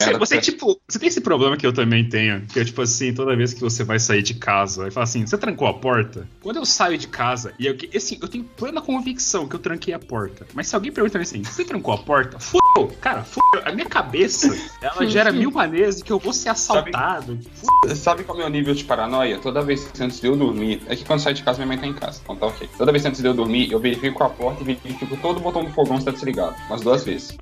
Você, você, tipo, você tem esse problema que eu também tenho, que é tipo assim, toda vez que você vai sair de casa, aí fala assim, você trancou a porta? Quando eu saio de casa, e eu, assim, eu tenho plena convicção que eu tranquei a porta. Mas se alguém perguntar assim, você trancou a porta? Fudeu, cara, fudeu. A minha cabeça, ela gera mil maneiras de que eu vou ser assaltado. Sabe, sabe qual é o meu nível de paranoia? Toda vez antes de eu dormir, é que quando eu saio de casa, minha mãe tá em casa, então tá ok. Toda vez antes de eu dormir, eu verifico a porta e verifico todo o botão do fogão se tá desligado. Umas duas vezes.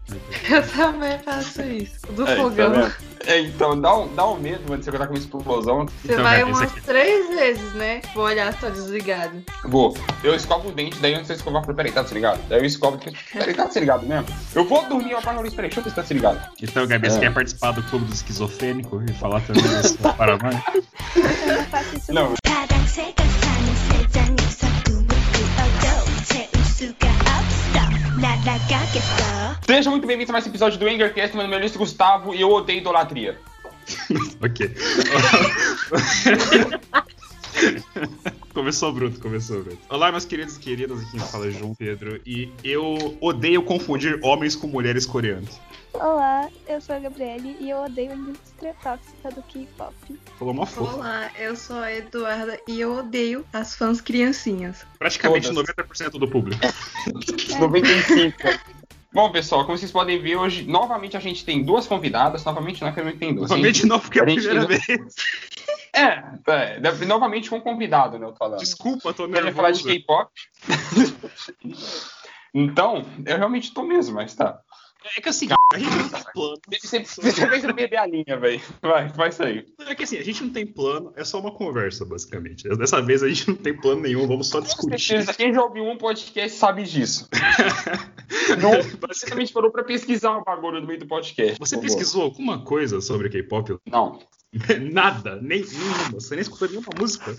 Eu também faço isso. Do É, fogão. Tá vendo? É, então, dá um, dá um medo, mano, de você acordar com uma explosão. Você Então, vai esse umas três vezes, né? Vou olhar se tá desligado. Vou. Eu escovo o dente, daí antes de eu escovar, eu falo, peraí, tá desligado? Daí eu escovo, peraí, tá desligado mesmo? Eu vou dormir, eu apago a luz, peraí, deixa eu ver se tá desligado. Então, Gabi, você É. quer participar do clube do esquizofrênico e falar também da sua paranoia? Eu não faço isso Não, 파 Seja muito bem-vindo a mais um episódio do Angercast. Meu nome é Luiz Gustavo e eu odeio idolatria. ok. começou bruto, começou bruto. Olá, meus queridos e queridas, aqui fala é João Pedro. E eu odeio confundir homens com mulheres coreanas. Olá, eu sou a Gabriele e eu odeio a indústria tóxica do K-pop. Falou uma fofa. Olá, eu sou a Eduarda e eu odeio as fãs criancinhas. Praticamente Todas. 90% do público. 95. Bom, pessoal, como vocês podem ver, hoje, novamente a gente tem duas convidadas. Novamente, não é que a gente tem duas. Novamente não, porque é a A gente primeira vez. É, é, deve- novamente com um convidado, né, eu tô falando. Desculpa, tô gente vai falar de nervoso. K-pop. então, eu realmente tô mesmo, mas tá. É que assim, a gente não tem plano. Fez eu perder a linha, velho. Vai, vai sair. É que assim, a gente não tem plano, é só uma conversa, basicamente. Dessa vez a gente não tem plano nenhum, vamos só discutir. certeza, quem já ouviu um podcast sabe disso. Não, basicamente parou pra pesquisar o bagulho no meio do podcast. Você pesquisou alguma coisa sobre K-pop? Não. Nada, nem nenhuma. Você nem escutou nenhuma música.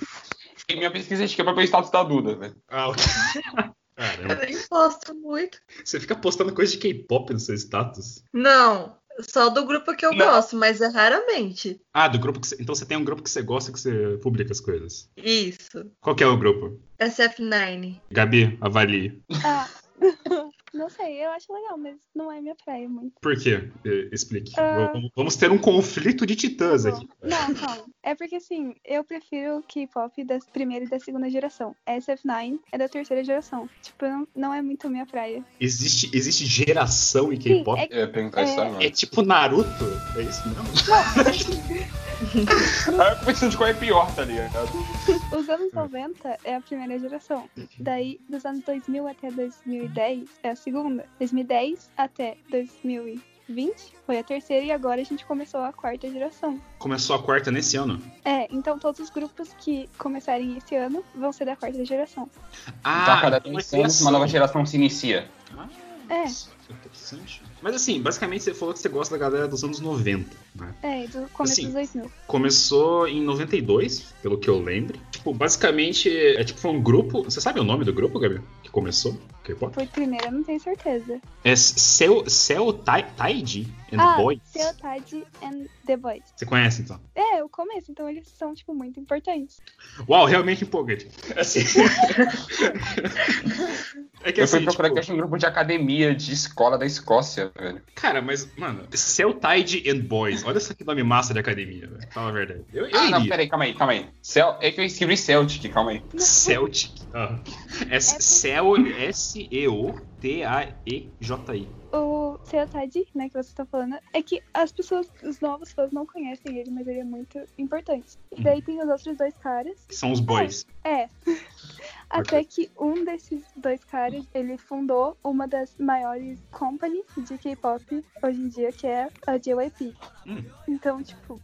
E minha pesquisa é de que é pra ver o status da Duda, velho. Ah, ok. Eu Caramba. nem posto muito. Você fica postando coisa de K-pop no seu status? Não, só do grupo que eu Não. gosto, mas é raramente. Ah, do grupo que você... Então você tem um grupo que você gosta que você publica as coisas. Isso. Qual que é o grupo? SF9. Gabi, avalie. Ah, não sei, eu acho legal, mas não é minha praia muito. Por quê? Explique. Ah. Vamos- ter um conflito de titãs aqui. Não, calma. É porque assim, eu prefiro K-pop da primeira e da segunda geração. SF9 é da terceira geração. Tipo, não, não é muito minha praia. Existe, existe geração em K-pop? é, É. É tipo Naruto? É isso mesmo? Aí eu tô pensando de qual é pior, tá ligado? Os anos 90 é a primeira geração. Daí, dos anos 2000 até 2010 é a segunda. 2010 até 2020 foi a terceira e agora a gente começou a quarta geração. Começou a quarta nesse ano. É, então todos os grupos que começarem esse ano vão ser da quarta geração. Ah, então a cada então é 10 anos uma nova geração se inicia. É. Interessante. Mas assim, basicamente você falou que você gosta da galera dos anos 90, né? É, do começo Assim, dos 2000. Começou em 92, pelo que eu lembro. Tipo, basicamente, é tipo foi um grupo. Você sabe o nome do grupo, Gabi? Que começou? K-pop? Foi primeiro, eu não tenho certeza. É Cell, Cell Ti- Tide and ah, Boys. Seotad and The Boys. Você conhece então? É, o começo, então eles são, tipo, muito importantes. Uau, realmente empolgante. Assim. é que eu fui assim, procurar tipo, que um grupo de academia, de escola da Escócia, velho. Cara, mas, mano, Cell Tide and Boys. Olha só que nome massa de academia, velho. Fala a verdade. Eu, eu Ah, não, iria. peraí, calma aí, calma aí. Cel... É que eu escrevi Celtic, calma aí. Celtic. Ah. É Cel S-E-O-T-A-E-J-I. O Seotad, né, que você tá falando, é que as pessoas, os novos fãs não conhecem ele, mas ele é muito importante. E daí tem os outros dois caras. Que são os boys. É. Até que um desses dois caras, ele fundou uma das maiores companies de K-pop hoje em dia, que é a JYP. Hum. Então, tipo,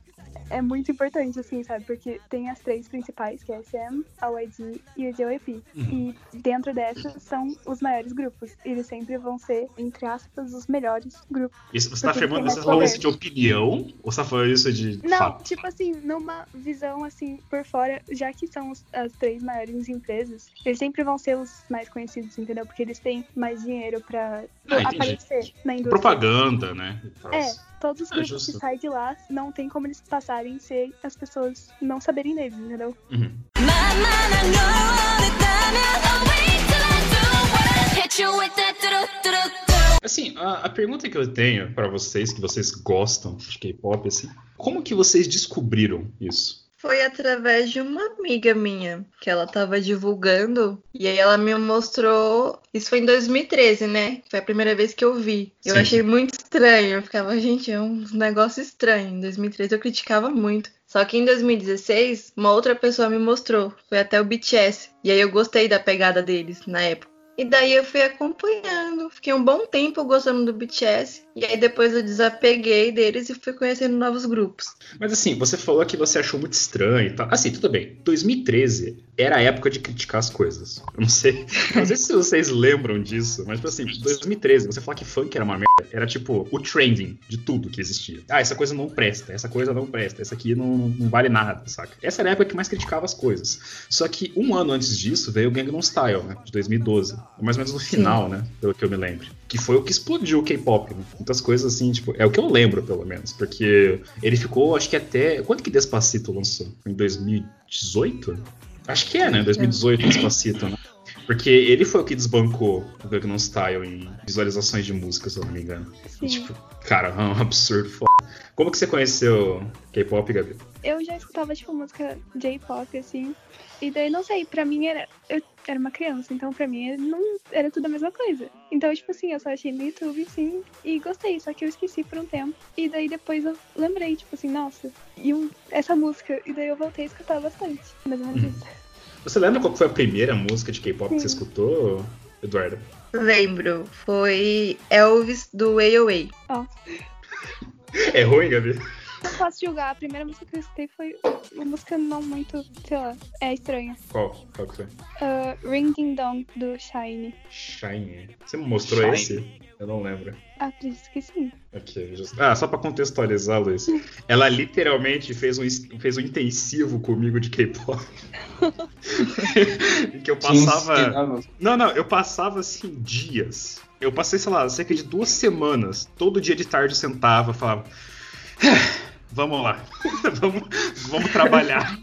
é muito importante, assim, sabe? Porque tem as três principais, que é a SM, a YG e o JYP. Uhum. E dentro dessas são os maiores grupos. Eles sempre vão ser, entre aspas, os melhores grupos. Isso, você tá afirmando, você tá falando isso de opinião? Ou você tá falando isso de Não, fato? tipo assim, numa visão assim por fora, já que são os- as três maiores empresas, eles sempre vão ser os mais conhecidos, entendeu? Porque eles têm mais dinheiro pra aparecer na indústria. Propaganda, né? É, todos os grupos é que saem de lá não tem como eles passarem sem as pessoas não saberem deles, entendeu? Uhum. Assim, a, a, pergunta que eu tenho para vocês, que vocês gostam de K-pop, assim, como que vocês descobriram isso? Foi através de uma amiga minha que ela tava divulgando e aí ela me mostrou. Isso foi em 2013, né? Foi a primeira vez que eu vi. Eu Sim. achei muito estranho. Eu ficava, gente, é um negócio estranho. Em 2013 eu criticava muito. Só que em 2016, uma outra pessoa me mostrou. Foi até o BTS. E aí eu gostei da pegada deles na época. E daí eu fui acompanhando. Fiquei um bom tempo gostando do BTS. E aí depois eu desapeguei deles e fui conhecendo novos grupos. Mas assim, você falou que você achou muito estranho e tal. Assim, tudo bem. 2013 era a época de criticar as coisas. Eu não sei. Não sei se vocês lembram disso, mas tipo assim, 2013, você falar que funk era uma merda, era tipo o trending de tudo que existia. Ah, essa coisa não presta, essa coisa não presta, essa aqui não, não vale nada, saca? Essa era a época que mais criticava as coisas. Só que um ano antes disso veio o Gangnam Style, né? De 2012. Mais ou menos no final, né? Pelo que eu me lembro. Que foi o que explodiu o K-pop, né? Muitas coisas assim, tipo, é o que eu lembro, pelo menos. Porque ele ficou, acho que até. Quando que Despacito lançou? Em 2018? Acho que é, né? 2018, Despacito, né? Porque ele foi o que desbancou o Gangnam Style em visualizações de música, se eu não me engano. Sim. Tipo, cara, é um absurdo foda. Como que você conheceu K-pop, Gabi? Eu já escutava, tipo, música J-pop, assim. E daí, não sei, pra mim era. Eu era uma criança, então pra mim era, não, era tudo a mesma coisa. Então, tipo assim, eu só achei no YouTube, sim, e gostei, só que eu esqueci por um tempo. E daí depois eu lembrei, tipo assim, nossa, e um- essa música. E daí eu voltei a escutar bastante. Mais ou menos isso. Você lembra qual foi a primeira música de K-pop que você escutou, Eduardo? Lembro, foi Elvis do AOA. Ó, É ruim, Gabi? Não posso julgar, a primeira música que eu escutei foi uma música não muito, sei lá, é estranha. Qual? Qual que foi? Uh, Ring Ding Dong, do Shine. Shine. Você me mostrou Shine. esse? Eu não lembro. Acredito que sim. Ok, just- Ah, só pra contextualizar, Luiz. Ela literalmente fez um, fez um intensivo comigo de K-pop. Em que eu passava. Não, não, eu passava assim dias. Eu passei, sei lá, cerca de duas semanas. Todo dia de tarde eu sentava, falava. "Ah, Vamos lá, vamos, vamos trabalhar.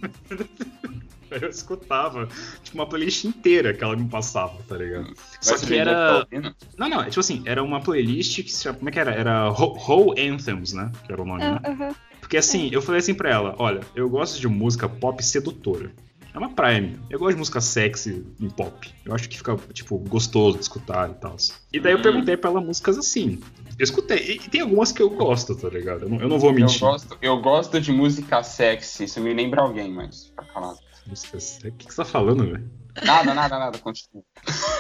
Aí eu escutava, tipo, uma playlist inteira que ela me passava, tá ligado? Só que tá era. ouvindo? Não, não, é tipo assim, era uma playlist que se chama. Como é que era? Era Ho- Whole Anthems, né? Que era o nome, né? Ah, aham. Porque assim, eu falei assim pra ela: olha, eu gosto de música pop sedutora. É uma praia minha. Eu gosto de música sexy em pop. Eu acho que fica, tipo, gostoso de escutar e tal. E daí eu Hum. perguntei pra ela músicas assim. Eu escutei. E tem algumas que eu gosto, tá ligado? Eu não, eu não vou Eu mentir. gosto, eu gosto de música sexy. Isso me lembra alguém, mas fica calado. Música sexy. O que que você tá falando, velho? Nada, nada, nada. Continua.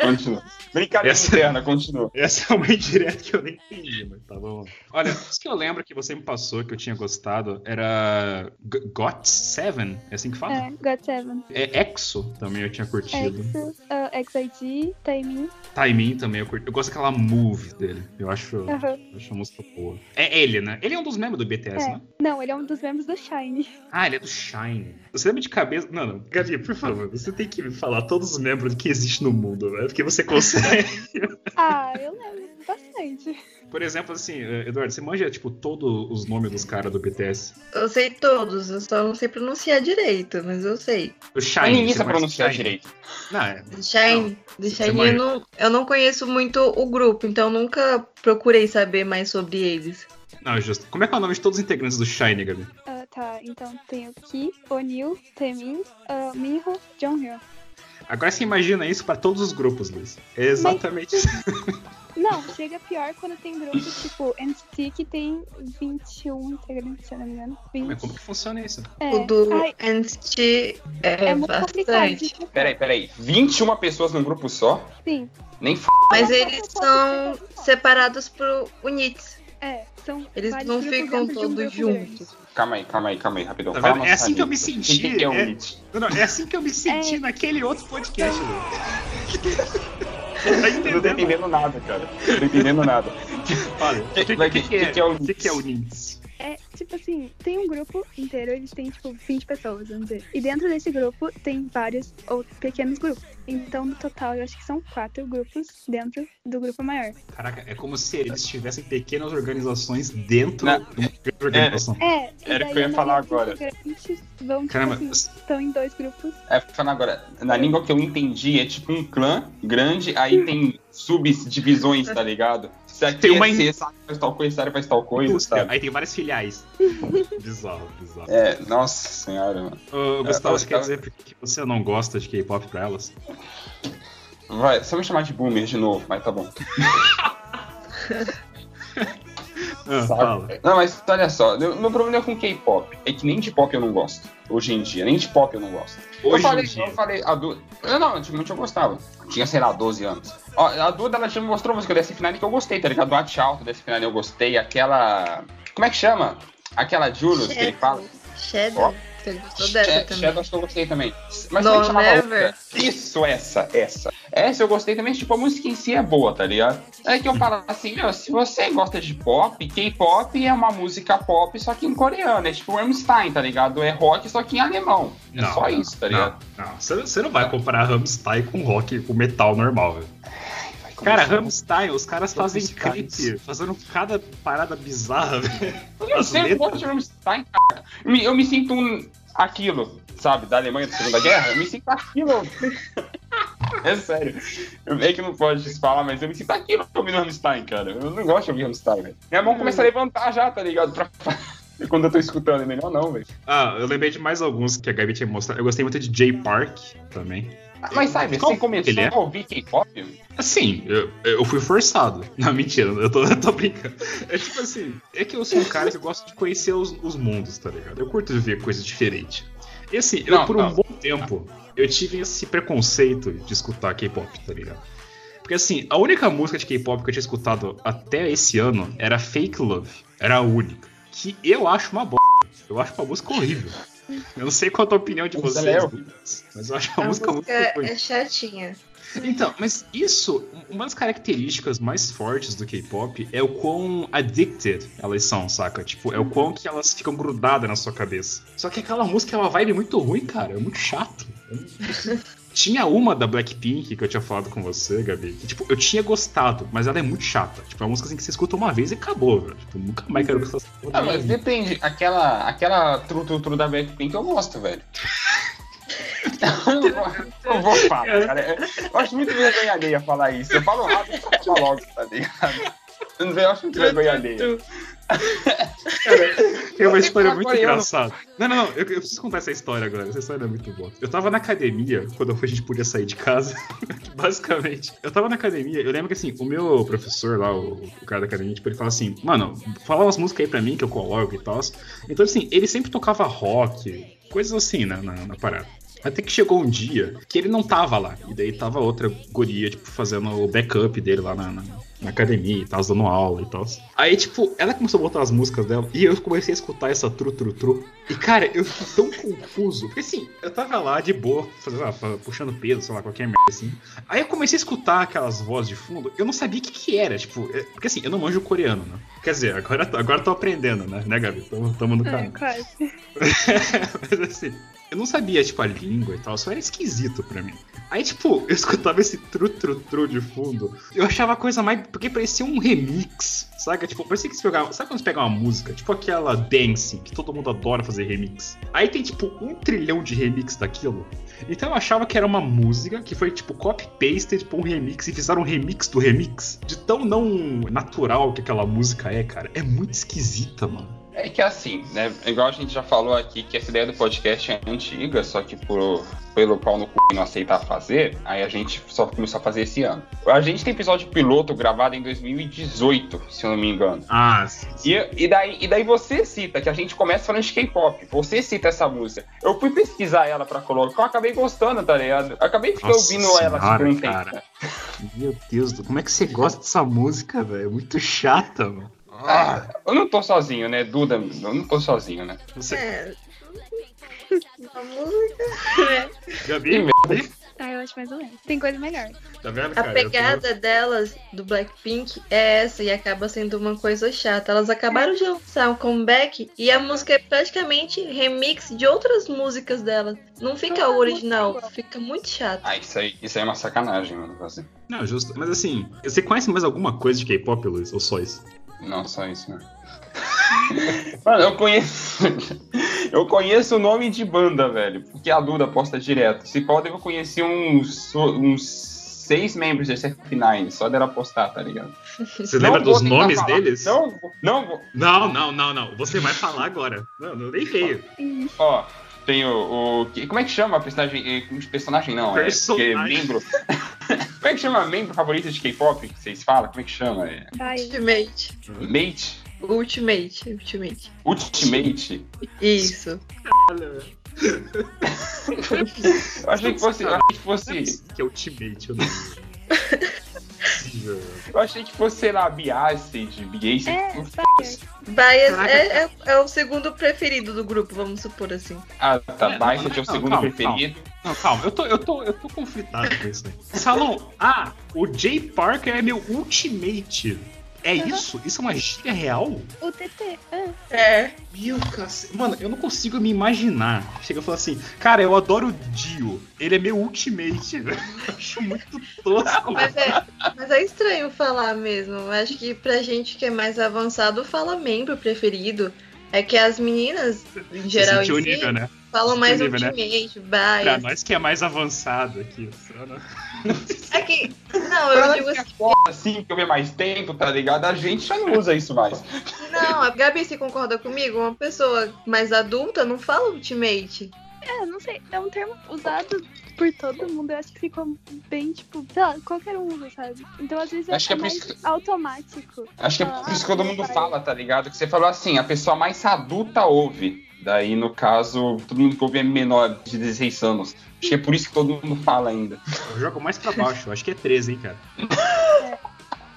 continua. Brincadeira Essa- interna, continua. Essa é uma indireta que eu nem entendi, mas tá bom. Olha, os que eu lembro que você me passou que eu tinha gostado era G- Got Seven, é assim que fala? É, God Seven. É Exo também eu tinha curtido. X, uh, XID, Taemin. Timing também eu curti. Eu gosto daquela move dele. Eu acho, Aham. eu acho a música boa. É ele, né? Ele é um dos membros do BTS, É. né? Não, ele é um dos membros do Shine. Ah, ele é do Shine. Você lembra de cabeça? Não, não. Gabi, por favor, você tem que me falar todos os membros que existem no mundo, né? Porque você consegue. Ah, eu lembro bastante. Por exemplo, assim, Eduardo, você manja, tipo, todos os nomes dos caras do BTS? Eu sei todos, eu só não sei pronunciar direito, mas eu sei. O Shine. Ninguém sabe pronunciar Shine? direito. Não, é. The Shine, The você Shine manja. eu não, eu não conheço muito o grupo, então nunca procurei saber mais sobre eles. Não, justo. Como é que é o nome de todos os integrantes do Shine, Gabi? Ah, tá, então tem o Ki, O'Neill, Taemin, uh, Minho, Jonghyun. Agora você imagina isso pra todos os grupos, Luiz. É exatamente isso. Não, chega pior quando tem grupo tipo NCT que tem 21 integrantes, se eu não me engano. 20. Mas como que funciona isso? É. O do Ai, NCT é, é muito complicado. bastante. explicar. Peraí, peraí. 21 pessoas num grupo só? Sim, Nem f... Mas eles são separados por units. é. São Eles não ficam de um todos grande. juntos. Calma aí, calma aí, calma aí, rapidão. Tá Fala vendo? É assim que eu me senti, é um é-? Não, não, é assim que eu me senti É. naquele outro podcast, tá Eu não tô entendendo? nada, cara. Não tô entendendo nada. Olha, o que, que, que- que, é, que que é o o que, que é? É, tipo assim, tem um grupo inteiro, eles têm, tipo, 20 pessoas, vamos dizer. E dentro desse grupo tem vários outros pequenos grupos. Então, no total, eu acho que são quatro grupos dentro do grupo maior. Caraca, é como se eles tivessem pequenas organizações dentro Não, de uma grande organização. É, Era o que eu ia falar agora. Vão, tipo Caramba, assim, estão em dois grupos. É, falando agora, na língua que eu entendi, é tipo um clã grande, aí tem subdivisões, tá ligado? Se aqui Tem é uma- C, sabe, faz tal coisa, sabe, faz tal coisa, sabe? Aí tem várias filiais. bizarro, bizarro. É, nossa senhora, mano. Ô, Gustavo, É, você quer dizer por que que você não gosta de K-pop pra elas? Vai, só me chamar de boomer de novo, mas tá bom. Ah, Sabe? Não, mas olha só, meu meu problema com K-pop é que nem de pop eu não gosto. Hoje em dia, nem de pop eu não gosto. eu Hoje falei, em dia. eu falei, a Duda. Eu não, antigamente eu gostava. Tinha, sei lá, 12 anos. Ó, a Duda, ela já me mostrou música desse final que eu gostei, tá ligado? Do Arte Alto desse final eu gostei. Aquela. Como é que chama? Aquela Julius que ele fala. Shadow. Você gostou dessa Shadow, também? Shadow acho que eu gostei também. Mas No como é que chamava a Never. outra? Isso, essa, essa. Essa eu gostei também, tipo, a música em si é boa, tá ligado? É que eu falo assim, meu, se você gosta de pop, K-pop é uma música pop, só que em coreano. É tipo Rammstein, tá ligado? É rock, só que em alemão. É Não, só não, isso, tá ligado? Não, não. Você, você não vai comparar Rammstein com rock, com metal normal, velho. Cara. Rammstein, os caras fazem clipe, fazendo cada parada bizarra, velho. Eu não sei, de Rammstein, cara. Eu me, eu me sinto um, aquilo, sabe, da Alemanha da Segunda Guerra. Eu me sinto aquilo. É sério. Eu sei que não pode falar, mas eu me sinto aquilo ouvindo Rammstein, cara. Eu não gosto de ouvir Rammstein, velho. Minha mão começa a levantar já, tá ligado? Pra... Quando eu tô escutando, é melhor não, velho. Ah, eu lembrei de mais alguns que a Gabi tinha mostrado. Eu gostei muito de Jay Park também. Ah, Mas sabe, você começou ele é? a ouvir K-pop? Assim, eu, eu fui forçado. Não, mentira, eu tô, eu tô brincando. É tipo assim, é que eu sou um cara que eu gosto de conhecer os, os mundos, tá ligado? Eu curto ver coisas diferentes. E assim, eu Não, por um não. bom tempo, eu tive esse preconceito de escutar K-pop, tá ligado? Porque assim, a única música de K-pop que eu tinha escutado até esse ano era Fake Love. Era a única. Que eu acho uma bosta. Eu acho uma música horrível. Eu não sei qual é a opinião de Mas vocês, é mas eu acho uma A música muito música ruim. é chatinha. Então, mas isso, uma das características mais fortes do K-pop é o quão addicted elas são, saca? Tipo, é o quão que elas ficam grudadas na sua cabeça. Só que aquela música é uma vibe muito ruim, cara. É muito chato. Tinha uma da Blackpink que eu tinha falado com você, Gabi, que, tipo, eu tinha gostado, mas ela é muito chata. Tipo, é uma música assim que você escuta uma vez e acabou, velho. Tipo, nunca mais quero escutar essa porra Ah, mas depende. Aquela, aquela tru tru tru da Blackpink eu gosto, velho. eu não vou- falar, cara. Eu acho muito vergonha alheia falar isso. Eu falo rápido pra falar logo, tá ligado? Eu não- eu acho muito vergonha alheia. Tem uma história muito engraçada. Não, não, não, eu, eu preciso contar essa história agora. Essa história é muito boa. Eu tava na academia, quando a gente podia sair de casa. Basicamente. Eu tava na academia, eu lembro que assim, o meu professor lá, o, o cara da academia, tipo, ele fala assim, mano, fala umas músicas aí pra mim que eu coloco e tal. Então, assim, ele sempre tocava rock, coisas assim, né, na, na parada. Até que chegou um dia que ele não tava lá. E daí tava outra guria, tipo, fazendo o backup dele lá na, na, na academia e tal, dando aula e tal. Aí, tipo, ela começou a botar as músicas dela e eu comecei a escutar essa tru tru tru. E, cara, eu fiquei tão confuso. Porque assim, eu tava lá de boa, fazendo, ah, fa- puxando peso, sei lá, qualquer merda assim. Aí eu comecei a escutar aquelas vozes de fundo, eu não sabia o que que era, tipo, é- porque assim, eu não manjo coreano, né? Quer dizer, agora, agora eu tô aprendendo, né, né, Gabi? Tamo, tamo no É, canal. quase. Mas assim, eu não sabia, tipo, a língua e tal, só era esquisito pra mim. Aí, tipo, eu escutava esse tru-tru-tru de fundo, eu achava a coisa mais. Porque parecia um remix, saca? Tipo, parecia que você pegava. Sabe quando você pega uma música, tipo aquela Dancing, que todo mundo adora fazer remix? Aí tem, tipo, um trilhão de remix daquilo. Então eu achava que era uma música que foi, tipo, copy-paste, tipo, um remix, e fizeram um remix do remix. De tão não natural que aquela música é, cara. É muito esquisita, mano. É que assim, né? Igual a gente já falou aqui que essa ideia do podcast é antiga, só que por, pelo pau no cu não aceitar fazer, aí a gente só começou a fazer esse ano. A gente tem episódio piloto gravado em 2018, se eu não me engano. Ah, sim. E, e, daí, e daí você cita, que a gente começa falando de K-pop, você cita essa música. Eu fui pesquisar ela pra colocar, eu acabei gostando, tá ligado? Eu acabei ficar Nossa ouvindo ela senhora, por um tempo. cara. Meu Deus, como é que você gosta dessa música, velho? É muito chata, mano. Ah, eu não tô sozinho, né, Duda? Eu não tô sozinho, né? Você, É. A música. Gabi, Ah, eu acho mais ou menos. Tem coisa melhor. tá vendo, A cara? pegada delas, do Blackpink, é essa e acaba sendo uma coisa chata. Elas acabaram de lançar um comeback e a música é praticamente remix de outras músicas delas. Não fica o original, fica muito chato. Ah, isso aí, isso aí é uma sacanagem, mano. Eu... Não, justo. Mas assim, você conhece mais alguma coisa de K-pop, Luiz? Ou só isso? Não, só isso, né? Mano, eu conheço. Eu conheço o nome de banda, velho, porque a Duda posta direto. Se pode, eu conheci uns, uns seis membros de SF9, só dela postar, tá ligado? Você Não lembra dos nomes falar. deles? Não, não, vou. não, não, não, não. Você vai falar agora. Não, não nem veio. Ó, tem o, o- que- Como é que chama a personagem? eh, Personagem não, é. Personagem. porque membro. como é que chama membro favorito de K-pop que vocês falam? Como é que chama? É. Ultimate. mate? Ultimate. Ultimate. Ultimate? Isso. Eu achei que fosse. Eu achei que fosse. Que é Ultimate, eu não Eu achei que fosse, sei lá, Beasted, Beasted. É. Bias é, é, é o segundo preferido do grupo, vamos supor assim. Ah, tá. É, é o não, segundo calma, preferido. Não, calma, eu tô, eu tô, eu tô conflitado com isso aí. Salom, ah, o Jay Parker é meu ultimate. É isso? Isso é uma gíria real? O TT. ah, É. Meu cacete. Mano, eu não consigo me imaginar. Chega e fala assim, cara, eu adoro o Dio. Ele é meu ultimate. Eu acho muito tosco. Mas é, mas é estranho falar mesmo. Acho que pra gente que é mais avançado, fala membro preferido. É que as meninas, em geral, em si, nível, né? falam mais nível, né? ultimate, Pra nós que é mais avançado aqui. só, né? É que. Não, eu digo Pra assim. assim, que eu vejo mais tempo, tá ligado? A gente já não usa isso mais. Não, a Gabi, você concorda comigo? Uma pessoa mais adulta não fala ultimate. É, não sei. É um termo usado por todo mundo. Eu acho que ficou bem, tipo, sei lá, qualquer um usa, sabe? Então, às vezes, Acho que é é por mais isso automático. Acho que é Ah, por isso que todo mundo fala, tá ligado? Que você falou assim, a pessoa mais adulta ouve. Daí, no caso, todo mundo que ouve é menor de 16 anos. Acho que é por isso que todo mundo fala ainda. Eu jogo mais pra baixo. Acho que é 13, hein, cara.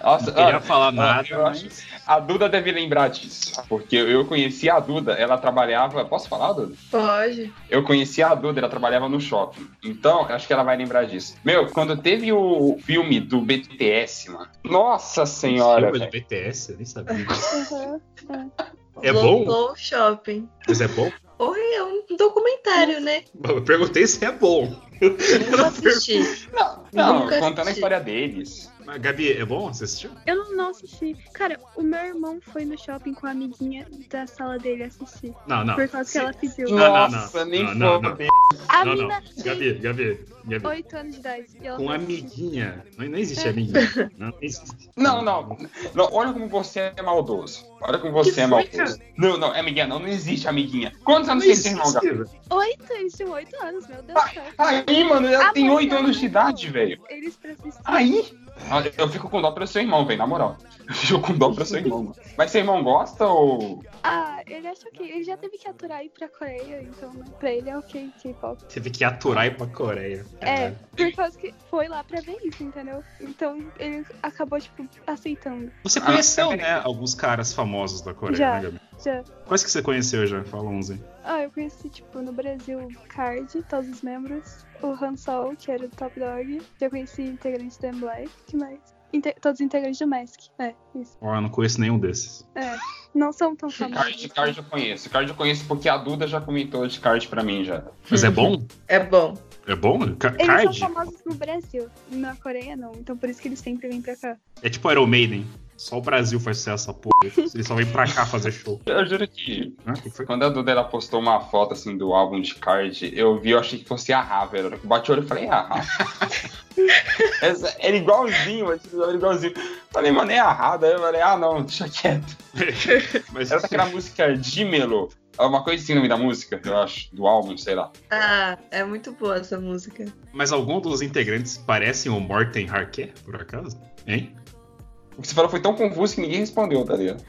Nossa, Não queria ah, falar nada, eu acho- mas... a Duda deve lembrar disso. Porque eu conheci a Duda, ela trabalhava. Posso falar, Duda? Pode. Eu conheci a Duda, ela trabalhava no shopping. Então, acho que ela vai lembrar disso. Meu, quando teve o filme do BTS, mano. Nossa senhora. Filme do velho. BTS, eu nem sabia. É bom? O shopping. Mas é bom? Porra, é um documentário, né? Eu perguntei se é bom. Nunca assisti. Não, não Nunca contando a assisti. história deles. Mas, Gabi, é bom? Você assistiu? Eu não, não assisti. Cara, o meu irmão foi no shopping com a amiguinha da sala dele assistir. Não, não. Por causa que ela pediu. Nossa, não. nem Não, não, não. A não, mina não. Gabi, Gabi, Gabi. 8 anos de idade. E ela Com amiguinha. Não, não existe amiguinha. Não existe. Não, não, não. Olha como você é maldoso. Olha como você Que é maldoso. Não, não, é amiguinha, não, não existe amiguinha. Quantos anos você tem, irmão. Gabi? Oito, eles tinham 8 anos, meu Deus do céu. Aí, mano, ela Ah, tem mas 8 ela anos de idade, velho. Eles assistir. Aí. Olha, Eu fico com dó pelo seu irmão, velho, na moral. Eu fico com dó pelo seu irmão, mano. Mas seu irmão gosta ou. Ah, ele acha que ele já teve que aturar ir pra Coreia, então né, pra ele é ok K-pop. Teve que aturar ir pra Coreia. É, por causa que foi lá pra ver isso, entendeu? Então ele acabou, tipo, aceitando. Você Ah, conheceu, também. né, alguns caras famosos da Coreia, Já. né, Gabi? Já. Quais que você conheceu já? Fala uns aí. Ah, eu conheci, tipo, no Brasil, Card, todos os membros. O Han Sol, que era do Top Dog. Já conheci integrantes do M Black. que mais? Inte- todos os integrantes do Mask. É, isso. Ó, eu não conheço nenhum desses. É. Não são tão Card, famosos. card eu conheço. Card eu conheço porque a Duda já comentou de card pra mim já. Mas é bom? É bom. É bom? Ca- Eles Card? são famosos no Brasil. Na Coreia, não. Então por isso que eles sempre vêm pra cá. É tipo Iron Maiden. Só o Brasil faz sucesso essa porra. Eles só vêm pra cá fazer show. Eu juro que Hã? Quando a Duda ela postou uma foto assim do álbum de card, eu vi, eu achei que fosse a Ra, velho. Eu Bati o olho e falei, ah. Essa- Era igualzinho, era igualzinho. Falei, mano, é a Ra. Daí eu falei, ah, não, deixa quieto. Mas Era daquela música Dímelo. É uma coisa assim no nome da música, eu acho, do álbum, sei lá. Ah, é muito boa essa música. Mas algum dos integrantes parecem o Morten Harker, por acaso? Hein? O que você falou foi tão confuso que ninguém respondeu, tá ligado?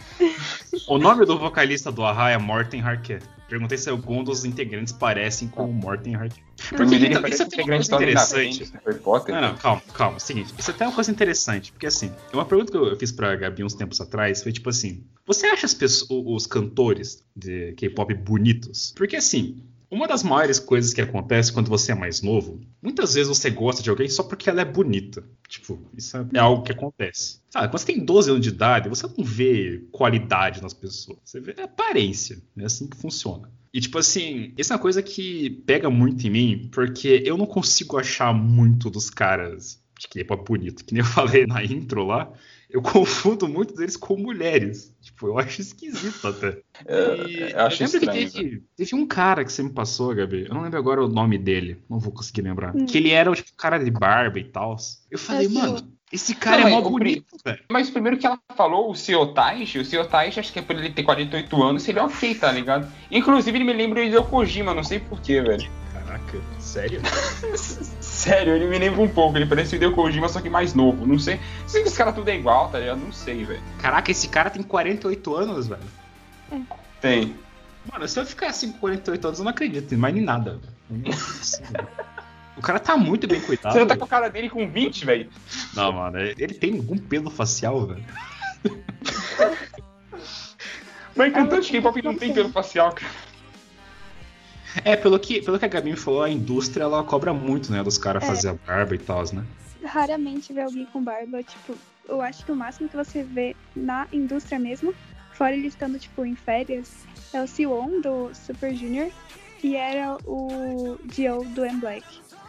O nome do vocalista do Ahá é Morten Harker. Perguntei se algum dos integrantes parecem com o Morten Harker. O nome dele então, parece isso uma coisa da Homem da interessante. Harry Potter. Não, não, calma, calma. Seguinte, isso até é uma coisa interessante, porque assim, uma pergunta que eu fiz pra Gabi uns tempos atrás foi tipo assim: você acha as pessoas, os cantores de K-pop bonitos? Porque assim. Uma das maiores coisas que acontece quando você é mais novo, muitas vezes você gosta de alguém só porque ela é bonita. Tipo, isso é algo que acontece. Sabe, quando você tem 12 anos de idade, você não vê qualidade nas pessoas. Você vê aparência. É assim que funciona. E, tipo assim, isso é uma coisa que pega muito em mim, porque eu não consigo achar muito dos caras de K-pop bonito. Que nem eu falei na intro lá. Eu confundo muitos deles com mulheres. Tipo, eu acho esquisito até. É, E eu acho lembro estranho. que teve, teve um cara que você me passou, Gabi. Eu não lembro agora o nome dele. Não vou conseguir lembrar. Hum. Que ele era tipo cara de barba e tal. Eu falei, Assim, mano, esse cara Não, é mó bonito, velho. Mas primeiro que ela falou, o Taishi, o Taishi, acho que é por ele ter 48 anos, seria ok, tá ligado? Inclusive, ele me lembra o Hideo Kojima, não sei porquê, velho. Caraca, sério? Sério, ele me lembra um pouco, ele parece o Hideo Kojima, só que mais novo. Não sei. Sei que os caras tudo é igual, tá ligado? Não sei, velho. Caraca, esse cara tem 48 anos, velho. Tem. Mano, se eu ficar assim com 48 anos, eu não acredito mais em nada, velho. É. O cara tá muito bem cuidado. Você não tá com a cara dele com 20, velho? Não, mano, ele tem algum pelo facial, velho. Mas cantante de K-pop não tem pelo facial, cara. É, pelo que, pelo que a Gabi me falou, a indústria ela cobra muito, né, dos caras É. fazer a barba e tal, né? Raramente vê alguém com barba, tipo, eu acho que o máximo que você vê na indústria mesmo, fora ele estando, tipo, em férias, é o Siwon do Super Junior e era o Dio do M Black.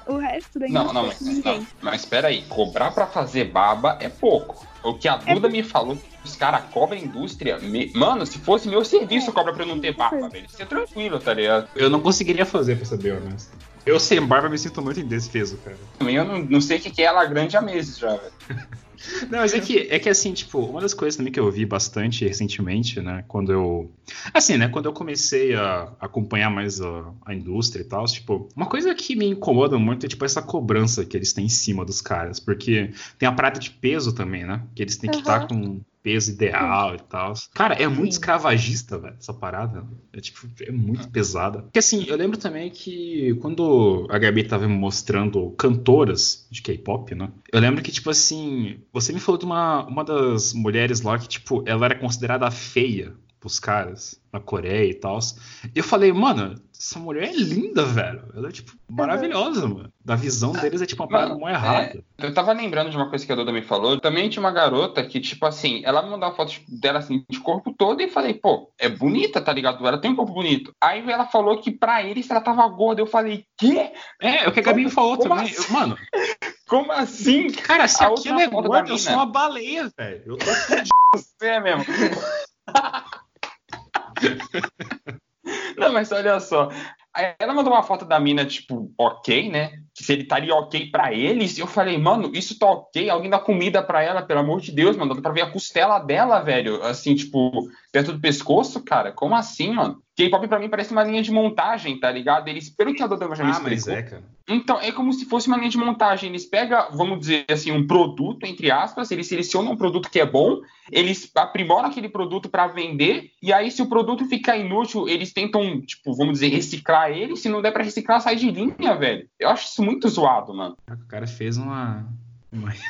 O resto da Não, não, mas, ninguém. não, mas pera aí, cobrar pra fazer baba é pouco. O que a Duda me falou, os caras cobram a indústria. me- Mano, se fosse meu serviço, cobra pra eu não ter barba, velho. Isso é tranquilo, tá ligado? Eu não conseguiria fazer, pra ser bem honesto. Eu sem barba me sinto muito indefeso, cara. Também eu não, não sei o que que é ela grande há meses já, velho. Não, mas é que, é que assim, tipo, uma das coisas também que eu vi bastante recentemente, né, quando eu... Assim, né, quando eu comecei a acompanhar mais a, a indústria e tal, tipo, uma coisa que me incomoda muito é, tipo, essa cobrança que eles têm em cima dos caras, porque tem a prata de peso também, né, que eles têm que estar Aham. com peso ideal e tal. Cara, é muito Sim. escravagista, velho, essa parada. É, tipo, é muito pesada. Porque, assim, eu lembro também que quando a Gabi tava me mostrando cantoras de K-pop, né, eu lembro que, tipo assim, você me falou de uma, uma das mulheres lá que, tipo, ela era considerada feia pros caras na Coreia e tal. Eu falei, mano, essa mulher é linda, velho. Ela é, tipo, maravilhosa, mano. Da visão deles é, tipo, uma parada mó errada. Eu tava lembrando de uma coisa que a Duda me falou. Também tinha uma garota que, tipo assim, ela me mandou uma foto dela assim, de corpo todo e falei, pô, é bonita, tá ligado? Ela tem um corpo bonito. Aí ela falou que pra eles ela tava gorda. Eu falei, quê? É, é o que a Gabi me falou Como também. assim? Eu- mano, Como assim? cara, se aquilo é gordo, eu sou uma baleia, velho. Eu tô fudido. Você é mesmo. Não, mas olha só. Ela mandou uma foto da mina, tipo, ok, né? Se ele estaria ok pra eles. Eu falei, mano, isso tá ok? Alguém dá comida pra ela, pelo amor de Deus, mano. Dá pra ver a costela dela, velho. Assim, tipo, perto do pescoço, cara. Como assim, mano? K-pop pra mim parece uma linha de montagem, tá ligado? Eles, pelo que a Dodama já me Ah, mas explicou, é, cara. então, é como se fosse uma linha de montagem. Eles pegam, vamos dizer assim, um produto, entre aspas, eles selecionam um produto que é bom, eles aprimoram aquele produto para vender, e aí, se o produto ficar inútil, eles tentam, tipo, vamos dizer, reciclar ele. Se não der para reciclar, sai de linha, velho. Eu acho isso muito zoado, mano. O cara fez uma. uma...